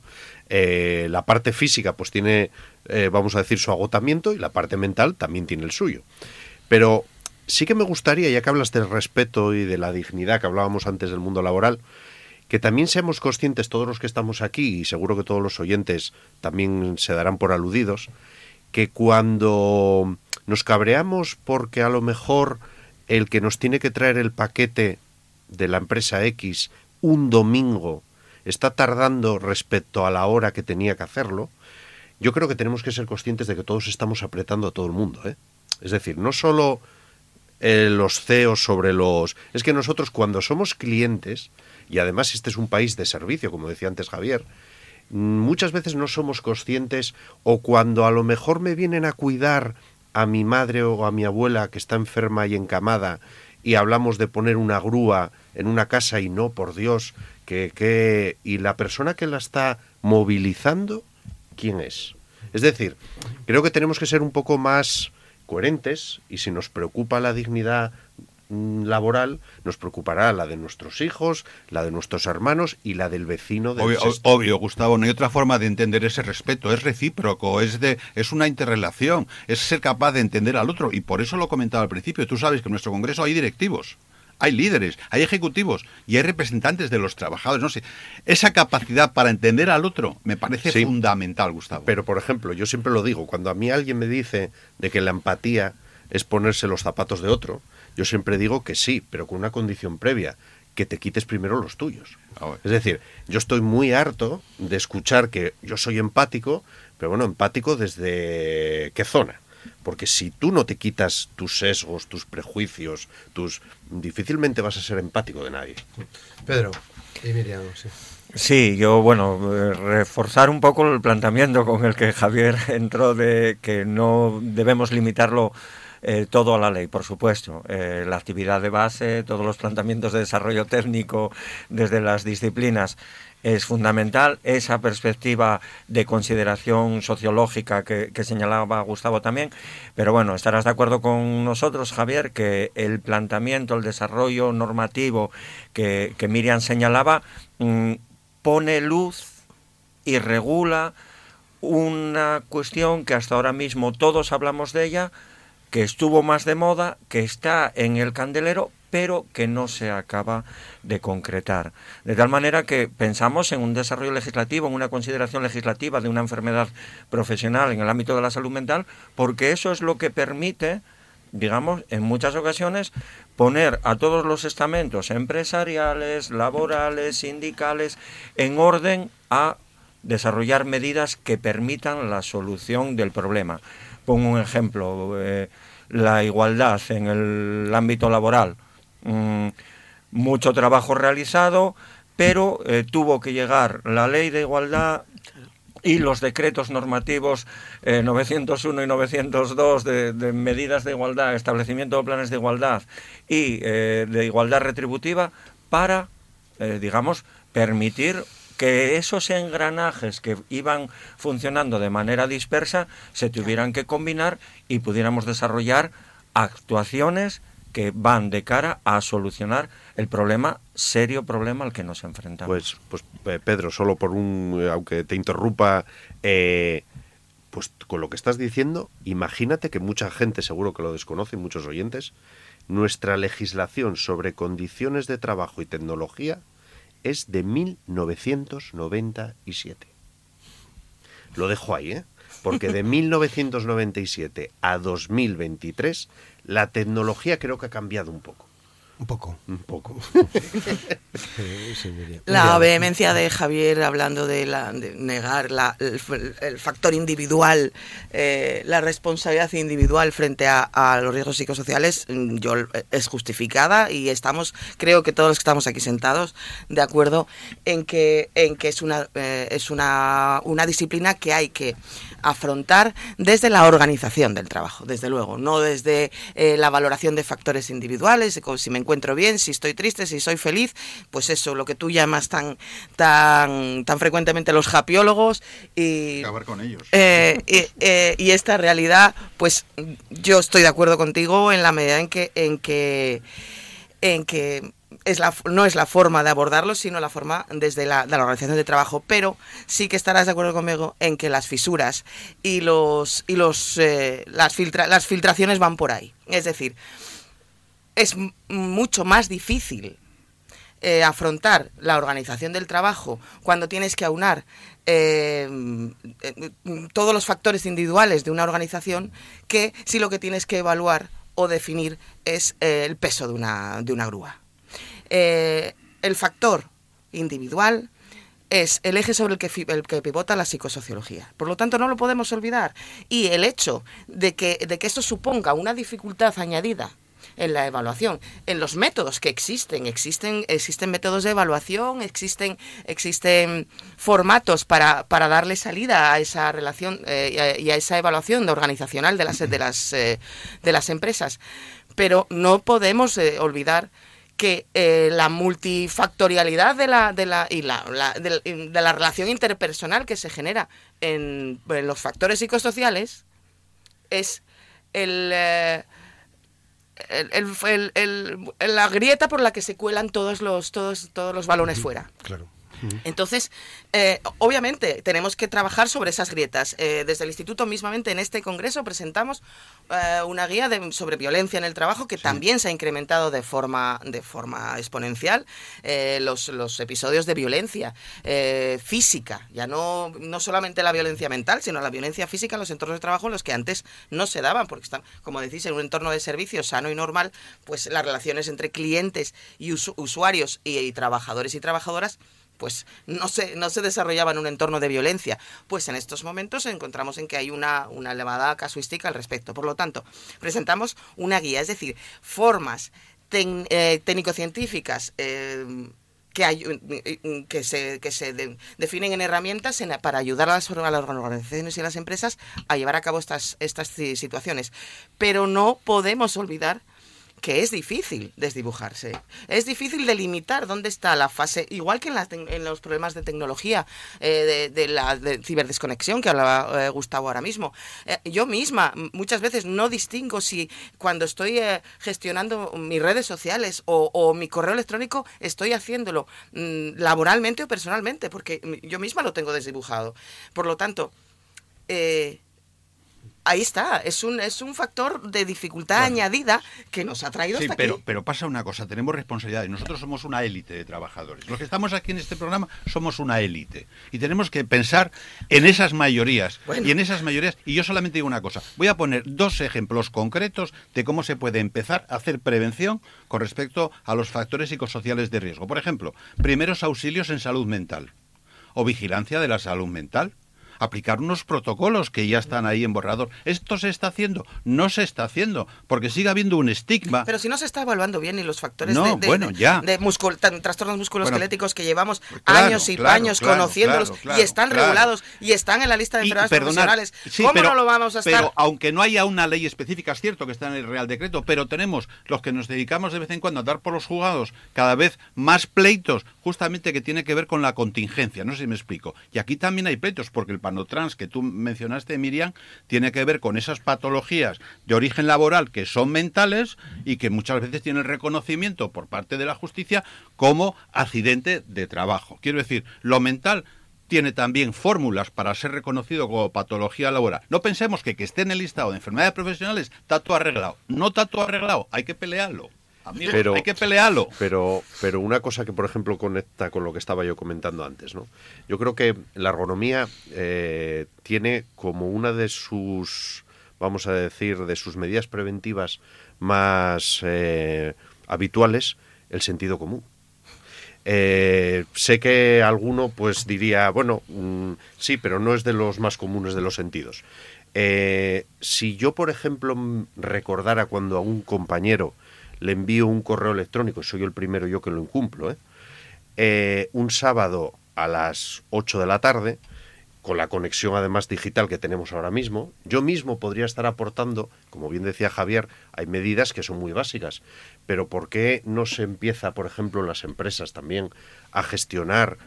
Eh, la parte física, pues tiene, eh, vamos a decir, su agotamiento y la parte mental también tiene el suyo. Pero sí que me gustaría, ya que hablas del respeto y de la dignidad que hablábamos antes del mundo laboral, que también seamos conscientes todos los que estamos aquí y seguro que todos los oyentes también se darán por aludidos, que cuando nos cabreamos porque a lo mejor el que nos tiene que traer el paquete de la empresa X un domingo está tardando respecto a la hora que tenía que hacerlo, yo creo que tenemos que ser conscientes de que todos estamos apretando a todo el mundo. ¿eh? Es decir, no solo eh, los CEOs sobre los... Es que nosotros cuando somos clientes, y además este es un país de servicio, como decía antes Javier, muchas veces no somos conscientes o cuando a lo mejor me vienen a cuidar a mi madre o a mi abuela que está enferma y encamada y hablamos de poner una grúa en una casa y no, por Dios, que, que y la persona que la está movilizando, ¿quién es? Es decir, creo que tenemos que ser un poco más coherentes y si nos preocupa la dignidad laboral nos preocupará la de nuestros hijos, la de nuestros hermanos y la del vecino. Obvio, obvio, Gustavo, no hay otra forma de entender ese respeto, es recíproco, es de es una interrelación, es ser capaz de entender al otro y por eso lo comentaba al principio, tú sabes que en nuestro Congreso hay directivos hay líderes, hay ejecutivos y hay representantes de los trabajadores. No sé, esa capacidad para entender al otro me parece fundamental, Gustavo. Pero, por ejemplo, yo siempre lo digo, cuando a mí alguien me dice de que la empatía es ponerse los zapatos de otro, yo siempre digo que sí, pero con una condición previa, que te quites primero los tuyos. Ah, es decir, yo estoy muy harto de escuchar que yo soy empático, pero bueno, empático desde qué zona. Porque si tú no te quitas tus sesgos, tus prejuicios, tus difícilmente vas a ser empático de nadie. Pedro. Y Miriam, sí. Sí, yo, bueno, eh, reforzar un poco el planteamiento con el que Javier entró de que no debemos limitarlo eh, todo a la ley, por supuesto. Eh, la actividad de base, todos los planteamientos de desarrollo técnico desde las disciplinas es fundamental. Esa perspectiva de consideración sociológica que, señalaba Gustavo también. Pero bueno, estarás de acuerdo con nosotros, Javier, que el planteamiento, el desarrollo normativo que, Miriam señalaba, mm, pone luz y regula una cuestión que hasta ahora mismo todos hablamos de ella, que estuvo más de moda, que está en el candelero, pero que no se acaba de concretar. De tal manera que pensamos en un desarrollo legislativo, en una consideración legislativa de una enfermedad profesional en el ámbito de la salud mental, porque eso es lo que permite digamos, en muchas ocasiones poner a todos los estamentos empresariales, laborales, sindicales, en orden a desarrollar medidas que permitan la solución del problema. Un ejemplo, eh, la igualdad en el ámbito laboral. Mm, mucho trabajo realizado, pero eh, tuvo que llegar la ley de igualdad y los decretos normativos 901 eh, y 902 de, medidas de igualdad, establecimiento de planes de igualdad y de igualdad retributiva para, digamos, permitir que esos engranajes que iban funcionando de manera dispersa se tuvieran que combinar y pudiéramos desarrollar actuaciones que van de cara a solucionar el problema, serio problema al que nos enfrentamos. Pues, pues eh, Pedro, solo por un, eh, aunque te interrumpa, eh, pues con lo que estás diciendo, imagínate que mucha gente, seguro que lo desconoce, muchos oyentes, nuestra legislación sobre condiciones de trabajo y tecnología es de 1997. Lo dejo ahí, ¿eh? Porque de 1997 a 2023 la tecnología creo que ha cambiado un poco. Un poco. Un poco. la vehemencia de Javier hablando de, la, negar la, el, factor individual, eh, la responsabilidad individual frente a, los riesgos psicosociales, mm, yo, es justificada y estamos, creo que todos los que estamos aquí sentados, de acuerdo en que, en que es, una, eh, es una, una disciplina que hay que afrontar desde la organización del trabajo, desde luego, no desde eh, la valoración de factores individuales, si me encuentro bien, si estoy triste, si soy feliz, pues eso, lo que tú llamas tan, tan, tan frecuentemente los japiólogos y... Acabar con ellos. Eh, eh, y, esta realidad, pues yo estoy de acuerdo contigo en la medida en que... En que en que es la, no es la forma de abordarlo, sino la forma desde la, de la organización de trabajo. Pero sí que estarás de acuerdo conmigo en que las fisuras y los y los eh, las, las filtraciones van por ahí. Es decir, es mucho más difícil eh, afrontar la organización del trabajo cuando tienes que aunar eh, todos los factores individuales de una organización que si lo que tienes que evaluar o definir es el peso de una, de una grúa. Eh, el factor individual es el eje sobre el que, el que pivota la psicosociología. Por lo tanto, no lo podemos olvidar. Y el hecho de que, de que esto suponga una dificultad añadida en la evaluación, en los métodos que existen. Existen, existen métodos de evaluación, existen, existen formatos para, para darle salida a esa relación eh, y, a, esa evaluación organizacional de las, de las, eh, de las empresas. Pero no podemos olvidar que eh, la multifactorialidad de la, de la, y la, de, la relación interpersonal que se genera en, los factores psicosociales es eh, el, el, la grieta por la que se cuelan todos los, todos, todos los balones fuera. Claro. Entonces, eh, obviamente, tenemos que trabajar sobre esas grietas. Eh, desde el Instituto, mismamente en este congreso, presentamos eh, una guía sobre violencia en el trabajo que también se ha incrementado de forma, de forma exponencial. Los, los, episodios de violencia física, ya no, no solamente la violencia mental, sino la violencia física en los entornos de trabajo en los que antes no se daban, porque están, como decís, en un entorno de servicio sano y normal, pues las relaciones entre clientes y usuarios y trabajadores y trabajadoras pues no se, no se desarrollaba en un entorno de violencia. Pues en estos momentos encontramos en que hay una, elevada casuística al respecto. Por lo tanto, presentamos una guía, es decir, formas eh, técnico-científicas eh, que, hay, que se, que se definen en herramientas para ayudar a las, a las, organizaciones y a las empresas a llevar a cabo estas, estas situaciones. Pero no podemos olvidar que es difícil desdibujarse. Es difícil delimitar dónde está la fase, igual que en, los problemas de tecnología, eh, de, la ciberdesconexión que hablaba eh, Gustavo ahora mismo. Eh, yo misma muchas veces no distingo si cuando estoy gestionando mis redes sociales o, mi correo electrónico estoy haciéndolo mm, laboralmente o personalmente, porque yo misma lo tengo desdibujado. Por lo tanto, Ahí está, es un, es un factor de dificultad añadida que nos ha traído sí, hasta pero, aquí. pero pasa una cosa, tenemos responsabilidades. Nosotros somos una élite de trabajadores. Los que estamos aquí en este programa somos una élite. Y tenemos que pensar en esas mayorías. Y en esas mayorías, y yo solamente digo una cosa, voy a poner dos ejemplos concretos de cómo se puede empezar a hacer prevención con respecto a los factores psicosociales de riesgo. Por ejemplo, primeros auxilios en salud mental o vigilancia de la salud mental aplicar unos protocolos que ya están ahí en borrador. ¿Esto se está haciendo? No se está haciendo, porque sigue habiendo un estigma. Pero si no se está evaluando bien y los factores de, de, bueno, ya. de trastornos musculoesqueléticos que llevamos años y años conociéndolos y están regulados y están en la lista de enfermedades profesionales, ¿cómo no lo vamos a estar? Pero aunque no haya una ley específica, es cierto que está en el Real Decreto, pero tenemos los que nos dedicamos de vez en cuando a dar por los juzgados cada vez más pleitos, justamente que tiene que ver con la contingencia, no sé si me explico. Y aquí también hay pleitos, porque el panotrans que tú mencionaste, Miriam, tiene que ver con esas patologías de origen laboral que son mentales y que muchas veces tienen reconocimiento por parte de la justicia como accidente de trabajo. Quiero decir, lo mental tiene también fórmulas para ser reconocido como patología laboral. No pensemos que que esté en el listado de enfermedades profesionales todo arreglado. No todo arreglado, hay que pelearlo pero, hay que pelearlo. Pero, pero una cosa que, por ejemplo, conecta con lo que estaba yo comentando antes, ¿no? Yo creo que la ergonomía eh, tiene como una de sus, vamos a decir, de sus medidas preventivas más eh, habituales, el sentido común. Eh, sé que alguno pues diría, bueno, mm, sí, pero no es de los más comunes de los sentidos. si yo, por ejemplo, recordara cuando a un compañero le envío un correo electrónico, soy el primero yo que lo incumplo, ¿eh? ¿eh? un sábado a las 8 de la tarde, con la conexión además digital que tenemos ahora mismo, yo mismo podría estar aportando, como bien decía Javier, hay medidas que son muy básicas, pero ¿por qué no se empieza, por ejemplo, en las empresas también a gestionar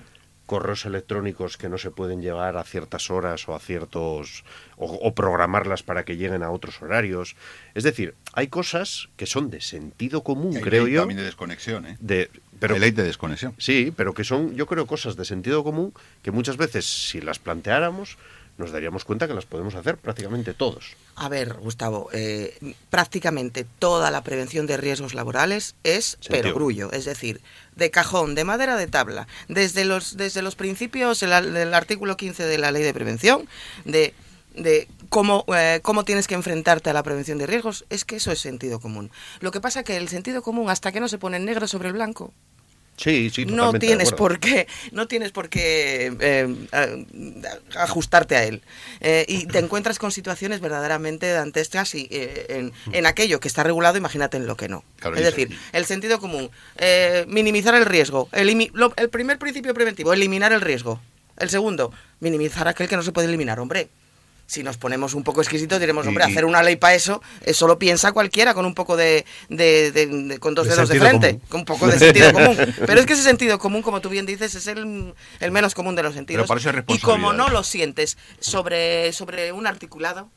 correos electrónicos que no se pueden llevar a ciertas horas o a ciertos o, programarlas para que lleguen a otros horarios. Es decir, hay cosas que son de sentido común, creo yo. También de desconexión, ¿eh? De, pero, hay ley de desconexión. Sí, pero que son, yo creo, cosas de sentido común que muchas veces, si las planteáramos, nos daríamos cuenta que las podemos hacer prácticamente todos. A ver, Gustavo, eh, prácticamente toda la prevención de riesgos laborales es perogrullo, es decir, de cajón, de madera de tabla, desde los, desde los principios del artículo 15 de la ley de prevención, de de cómo, eh, cómo tienes que enfrentarte a la prevención de riesgos, es que eso es sentido común. Lo que pasa que el sentido común, hasta que no se pone negro sobre el blanco, Sí, sí, no tienes por qué, no tienes por qué eh, ajustarte a él. Eh, y te encuentras con situaciones verdaderamente dantescas y eh, en, aquello que está regulado, imagínate en lo que no. es decir, el sentido común, minimizar el riesgo. el primer principio preventivo, eliminar el riesgo. El segundo, minimizar aquel que no se puede eliminar. Hombre, si nos ponemos un poco exquisitos, diremos, hombre, hacer una ley para eso, eso lo piensa cualquiera con un poco de, con dos dedos de frente, con un poco de sentido común. Pero es que ese sentido común, como tú bien dices, es el, menos común de los sentidos. y como no lo sientes sobre, sobre un articulado,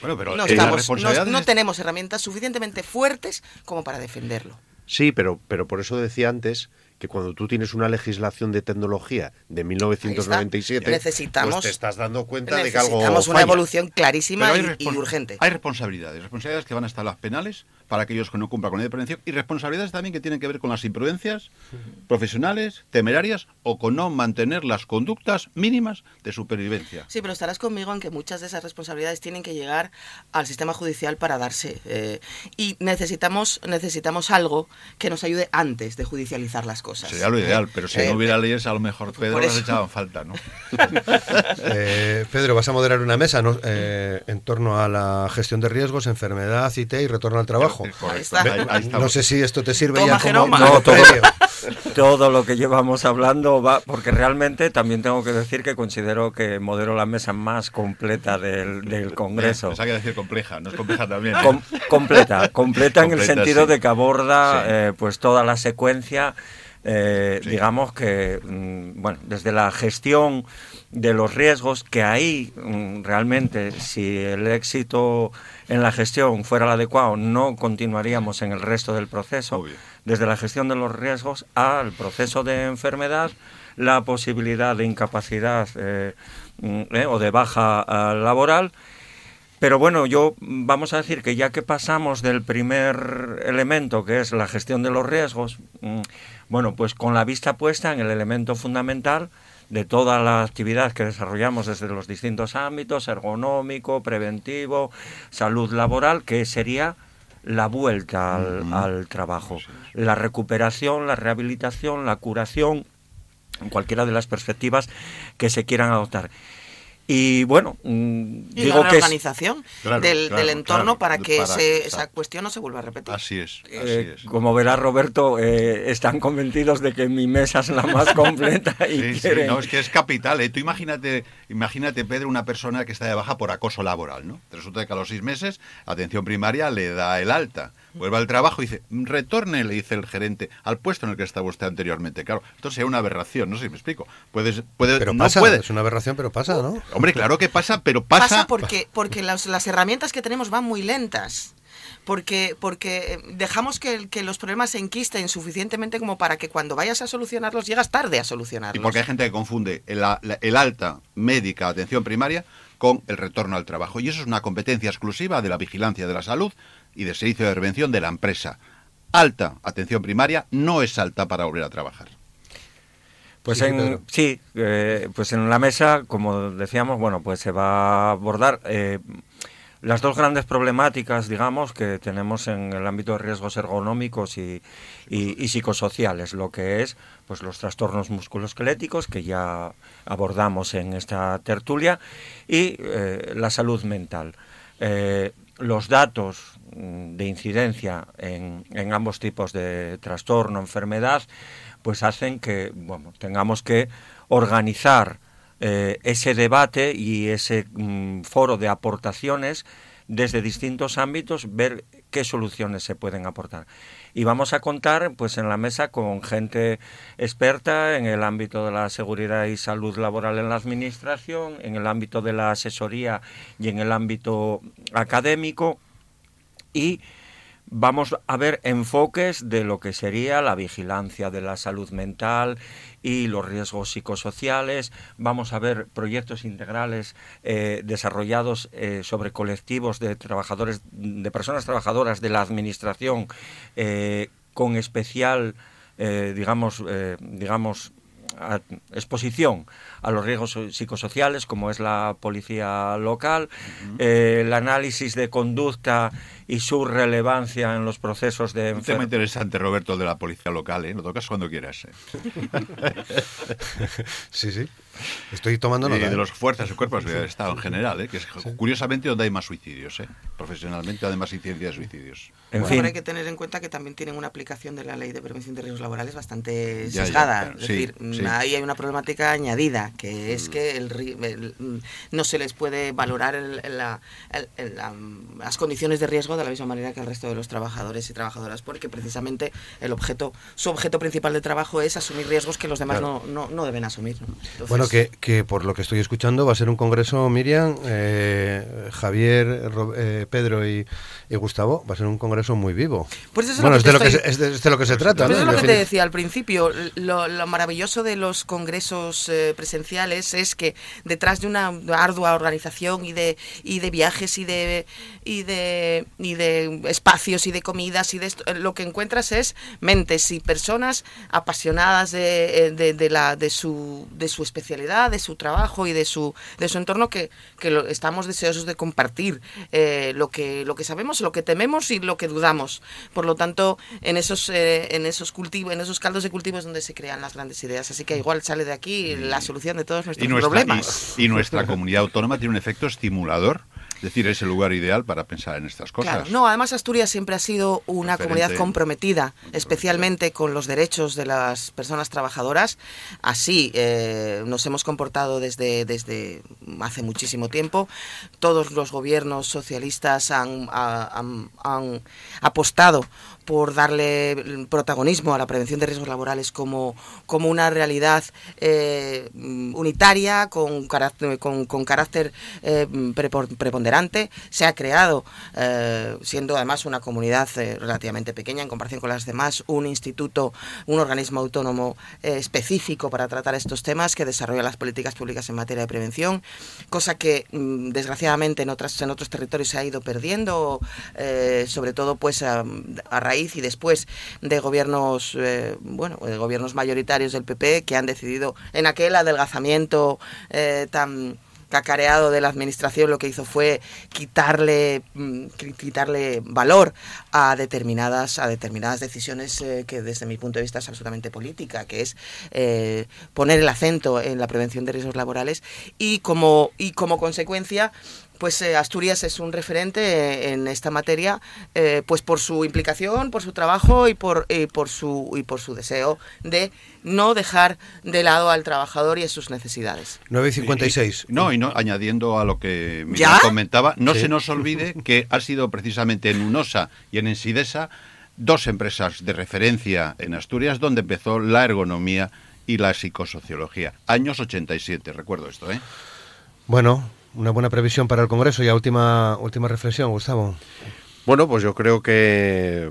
bueno, pero no, estamos, no, tenemos herramientas suficientemente fuertes como para defenderlo. Sí, pero, pero por eso decía antes que cuando tú tienes una legislación de tecnología de 1997, necesitamos, pues te estás dando cuenta de que algo Necesitamos una evolución clarísima y, urgente. Hay responsabilidades, responsabilidades que van hasta las penales para aquellos que no cumplan con la de prevención y responsabilidades también que tienen que ver con las imprudencias profesionales, temerarias o con no mantener las conductas mínimas de supervivencia. Sí, pero estarás conmigo en que muchas de esas responsabilidades tienen que llegar al sistema judicial para darse eh, y necesitamos necesitamos algo que nos ayude antes de judicializar las cosas. Sería lo ideal, pero si Eh, no hubiera leyes, a lo mejor Pedro las echaban falta, ¿no? Eh, Pedro, vas a moderar una mesa ¿no? Eh, en torno a la gestión de riesgos, enfermedad, IT y retorno al trabajo. Correcto, Ahí está. ahí- ahí No sé si esto te sirve Toma, ya como, No, todo- lo que llevamos hablando va, porque realmente también tengo que decir que considero que modero la mesa más completa del, del Congreso. Pensaba que decir compleja, no es compleja también. ¿eh? Com- completa, completa en el sentido sí. de que aborda Sí. eh, pues toda la secuencia, eh, Sí. digamos que, mm, bueno, desde la gestión de los riesgos, que ahí mm, realmente si el éxito en la gestión fuera el adecuado, no continuaríamos en el resto del proceso, Obvio. desde la gestión de los riesgos al proceso de enfermedad, la posibilidad de incapacidad eh, mm, eh, o de baja laboral, pero bueno, yo vamos a decir que ya que pasamos del primer elemento, que es la gestión de los riesgos, bueno, pues con la vista puesta en el elemento fundamental de toda la actividad que desarrollamos desde los distintos ámbitos, ergonómico, preventivo, salud laboral, que sería la vuelta al, trabajo, la recuperación, la rehabilitación, la curación, en cualquiera de las perspectivas que se quieran adoptar. Y bueno, mm, Y digo la que reorganización Claro, del, claro, del entorno claro, para que para- ese- esa cuestión no se vuelva a repetir. Así es, así Eh, es. como verá Roberto, eh, están convencidos de que mi mesa es la más completa y Sí, sí, no, es que es capital. ¿eh? Tú imagínate, imagínate, Pedro, una persona que está de baja por acoso laboral, ¿no? Resulta que a los seis meses, atención primaria le da el alta. Vuelve al trabajo y dice, retorne, le dice el gerente, al puesto en el que estaba usted anteriormente. Claro, esto sería una aberración, no sé si me explico. Puedes, puede, Pero no pasa, puede. es una aberración, pero pasa, ¿no? Hombre, claro que pasa, pero pasa... Pasa porque, porque las, las herramientas que tenemos van muy lentas. Porque, porque dejamos que, que los problemas se enquisten suficientemente como para que cuando vayas a solucionarlos llegas tarde a solucionarlos. Y porque hay gente que confunde el, la- el alta médica, atención primaria, con el retorno al trabajo. Y eso es una competencia exclusiva de la vigilancia de la salud y del servicio de prevención de la empresa. Alta atención primaria no es alta para volver a trabajar. Pues Sí, en, sí, eh, pues en la mesa, como decíamos, bueno, pues se va a abordar eh, las dos grandes problemáticas, digamos, que tenemos en el ámbito de riesgos ergonómicos y, y- y psicosociales, lo que es pues los trastornos musculoesqueléticos que ya abordamos en esta tertulia y eh, la salud mental. Eh, los datos de incidencia en, en ambos tipos de trastorno, enfermedad, pues hacen que bueno, tengamos que organizar eh, ese debate y ese mm, foro de aportaciones desde distintos ámbitos, ver qué soluciones se pueden aportar. Y vamos a contar pues en la mesa con gente experta en el ámbito de la seguridad y salud laboral en la administración, en el ámbito de la asesoría y en el ámbito académico y vamos a ver enfoques de lo que sería la vigilancia de la salud mental y los riesgos psicosociales. Vamos a ver proyectos integrales eh, desarrollados eh, sobre colectivos de trabajadores, de personas trabajadoras de la administración, eh, con especial, digamos, digamos, a- exposición a los riesgos psicosociales, como es la policía local, eh, el análisis de conducta y su relevancia en los procesos de Un tema interesante, Roberto, de la policía local, ¿eh? Lo tocas cuando quieras. ¿eh? Sí, sí. Estoy tomando y nota. de ¿eh? los fuerzas y cuerpos de Estado en general, ¿eh? que es curiosamente donde hay más suicidios. ¿eh? Profesionalmente, además, incidencia de suicidios. En Bueno, fin, pero hay que tener en cuenta que también tienen una aplicación de la ley de prevención de riesgos laborales bastante Ya, ya, sesgada. claro, es sí, decir, sí. ahí hay una problemática añadida, que es que el ri- el- mm, no se les puede valorar el- el- la- el- el- la- las condiciones de riesgo de la misma manera que al resto de los trabajadores y trabajadoras, porque precisamente el objeto, su objeto principal de trabajo es asumir riesgos que los demás Claro. no, no, no deben asumir. ¿no? Entonces, Bueno, que, que por lo que estoy escuchando va a ser un congreso, Miriam, eh, Javier, eh, Pedro y, y Gustavo, va a ser un congreso muy vivo. Pues eso es bueno, es de lo que se, es de, es de lo que se trata. Pues ¿no? eso es lo que te decía al principio. Lo, lo maravilloso de los congresos eh, presenciales es que detrás de una ardua organización y de, y de viajes y de, y, de, y de espacios y de comidas y de esto, lo que encuentras es mentes y personas apasionadas de, eh, de, de la, de, su, de su especialidad especialidad, de su trabajo y de su, de su entorno que, que lo, estamos deseosos de compartir eh, lo, que, lo que sabemos, lo que tememos y lo que dudamos. Por lo tanto, en esos, eh, en esos cultivos, en esos caldos de cultivo es donde se crean las grandes ideas. Así que igual sale de aquí la solución de todos nuestros y nuestra, problemas. Y, y nuestra comunidad autónoma tiene un efecto estimulador es decir, es el lugar ideal para pensar en estas cosas. Claro, no, además Asturias siempre ha sido una Referente. comunidad comprometida, especialmente con los derechos de las personas trabajadoras. Así eh, nos hemos comportado desde, desde hace muchísimo tiempo. Todos los gobiernos socialistas han, ha- han- han apostado por darle protagonismo a la prevención de riesgos laborales como, como una realidad eh, unitaria, con carácter, con, con carácter eh, preponderante. Se ha creado, eh, siendo además una comunidad relativamente pequeña en comparación con las demás, un instituto, un organismo autónomo específico para tratar estos temas que desarrolla las políticas públicas en materia de prevención, cosa que mm, desgraciadamente en, otras, en otros territorios se ha ido perdiendo, sobre todo pues a, a raíz y después de gobiernos eh, bueno de gobiernos mayoritarios del PP que han decidido en aquel adelgazamiento eh, tan cacareado de la administración lo que hizo fue quitarle mm, qui- quitarle valor a determinadas a determinadas decisiones eh, que desde mi punto de vista es absolutamente política que es poner el acento en la prevención de riesgos laborales y como y como consecuencia pues eh, Asturias es un referente eh, en esta materia, eh, pues por su implicación, por su trabajo y por, y por su y por su deseo de no dejar de lado al trabajador y a sus necesidades. 9 y 56. Y- no, y no, añadiendo a lo que ¿Ya? comentaba, no Sí. se nos olvide que ha sido precisamente en UNOSA y en Ensidesa dos empresas de referencia en Asturias donde empezó la ergonomía y la psicosociología. Años 87, recuerdo esto, ¿eh? Bueno, una buena previsión para el Congreso. Ya última, última reflexión, Gustavo. Bueno, pues yo creo que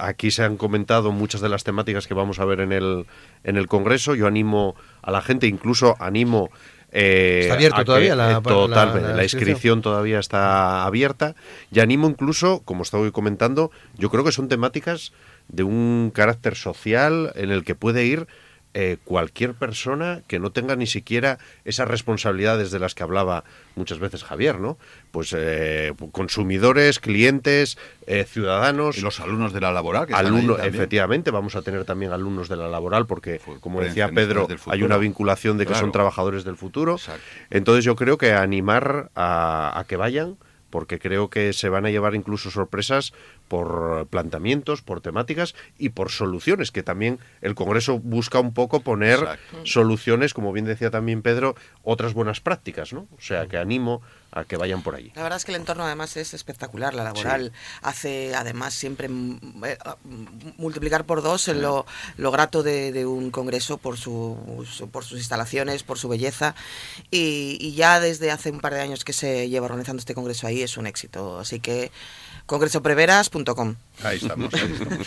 aquí se han comentado muchas de las temáticas que vamos a ver en el, en el Congreso. Yo animo a la gente, incluso animo... eh, Está abierto que- todavía la- eh, totalmente, la- la la, inscripción. inscripción todavía está abierta. Y animo incluso, como estoy comentando, yo creo que son temáticas de un carácter social en el que puede ir eh, cualquier persona que no tenga ni siquiera esas responsabilidades de las que hablaba muchas veces Javier, ¿no? Pues eh, consumidores, clientes, eh, ciudadanos. Y los alumnos de la laboral, que están Alumnos, también. efectivamente, vamos a tener también alumnos de la laboral porque, como decía Pedro, hay una vinculación de que Claro. son trabajadores del futuro. Exacto. Entonces yo creo que animar a, a que vayan porque creo que se van a llevar incluso sorpresas por planteamientos, por temáticas y por soluciones, que también el Congreso busca un poco poner Exacto. soluciones, como bien decía también Pedro, otras buenas prácticas, ¿no? O sea, que animo a que vayan por allí. La verdad es que el entorno además es espectacular. La laboral hace además siempre mm, eh, ah, mm, multiplicar por dos en lo, lo grato de, de un congreso por, su, su- por sus instalaciones, por su belleza. Y, y ya desde hace un par de años que se lleva organizando este congreso ahí es un éxito. Así que congresopreveras.com. Ahí estamos, ahí estamos.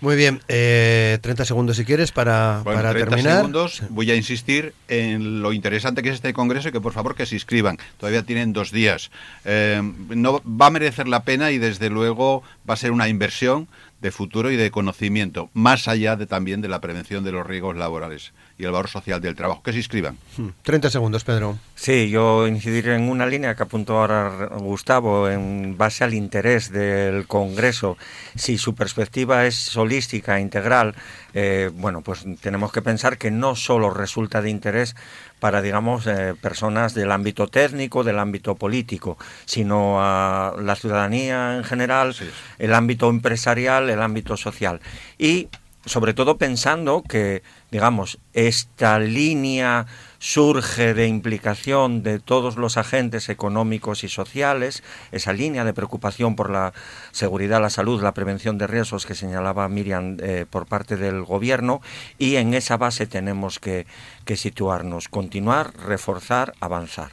Muy bien, eh, 30 segundos si quieres para, Bueno, para 30 terminar. segundos. Voy a insistir en lo interesante que es este congreso y que por favor que se inscriban. Todavía tienen dos días. Eh, no va a merecer la pena y desde luego va a ser una inversión de futuro y de conocimiento, más allá de también de la prevención de los riesgos laborales y el valor social del trabajo. Que se inscriban. Hmm, 30 segundos, Pedro. Sí, yo incidiré en una línea que apuntó ahora Gustavo en base al interés del Congreso. Si su perspectiva es holística, integral, eh, bueno, pues tenemos que pensar que no solo resulta de interés para, digamos, eh, personas del ámbito técnico, del ámbito político, sino a la ciudadanía en general, el ámbito empresarial, el ámbito social. Y sobre todo pensando que, digamos, esta línea surge de implicación de todos los agentes económicos y sociales, esa línea de preocupación por la seguridad, la salud, la prevención de riesgos que señalaba Miriam eh, por parte del gobierno, y en esa base tenemos que, que situarnos, continuar, reforzar, avanzar.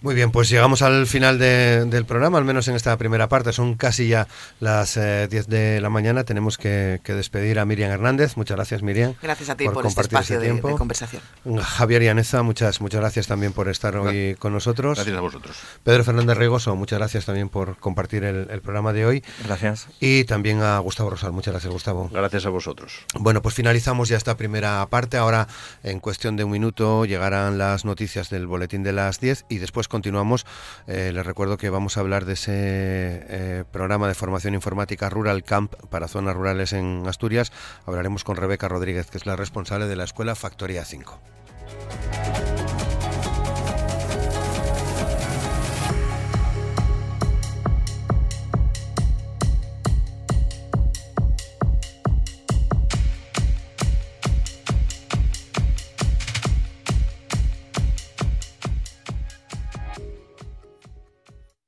Muy bien, pues llegamos al final de, del programa, al menos en esta primera parte. Son casi ya las 10 eh, de la mañana. Tenemos que, que, despedir a Miriam Hernández. Muchas gracias, Miriam. Gracias a ti por, por este espacio de, de, conversación. Javier Yaneza, muchas, muchas gracias también por estar hoy con nosotros. Gracias a vosotros. Pedro Fernández Regoso, muchas gracias también por compartir el, el programa de hoy. Gracias. Y también a Gustavo Rosal. Muchas gracias, Gustavo. Gracias a vosotros. Bueno, pues finalizamos ya esta primera parte. Ahora, en cuestión de un minuto, llegarán las noticias del boletín de las 10 y después continuamos. Eh, les recuerdo que vamos a hablar de ese eh, programa de formación informática Rural Camp para zonas rurales en Asturias. Hablaremos con Rebeca Rodríguez, que es la responsable de la escuela Factoría 5.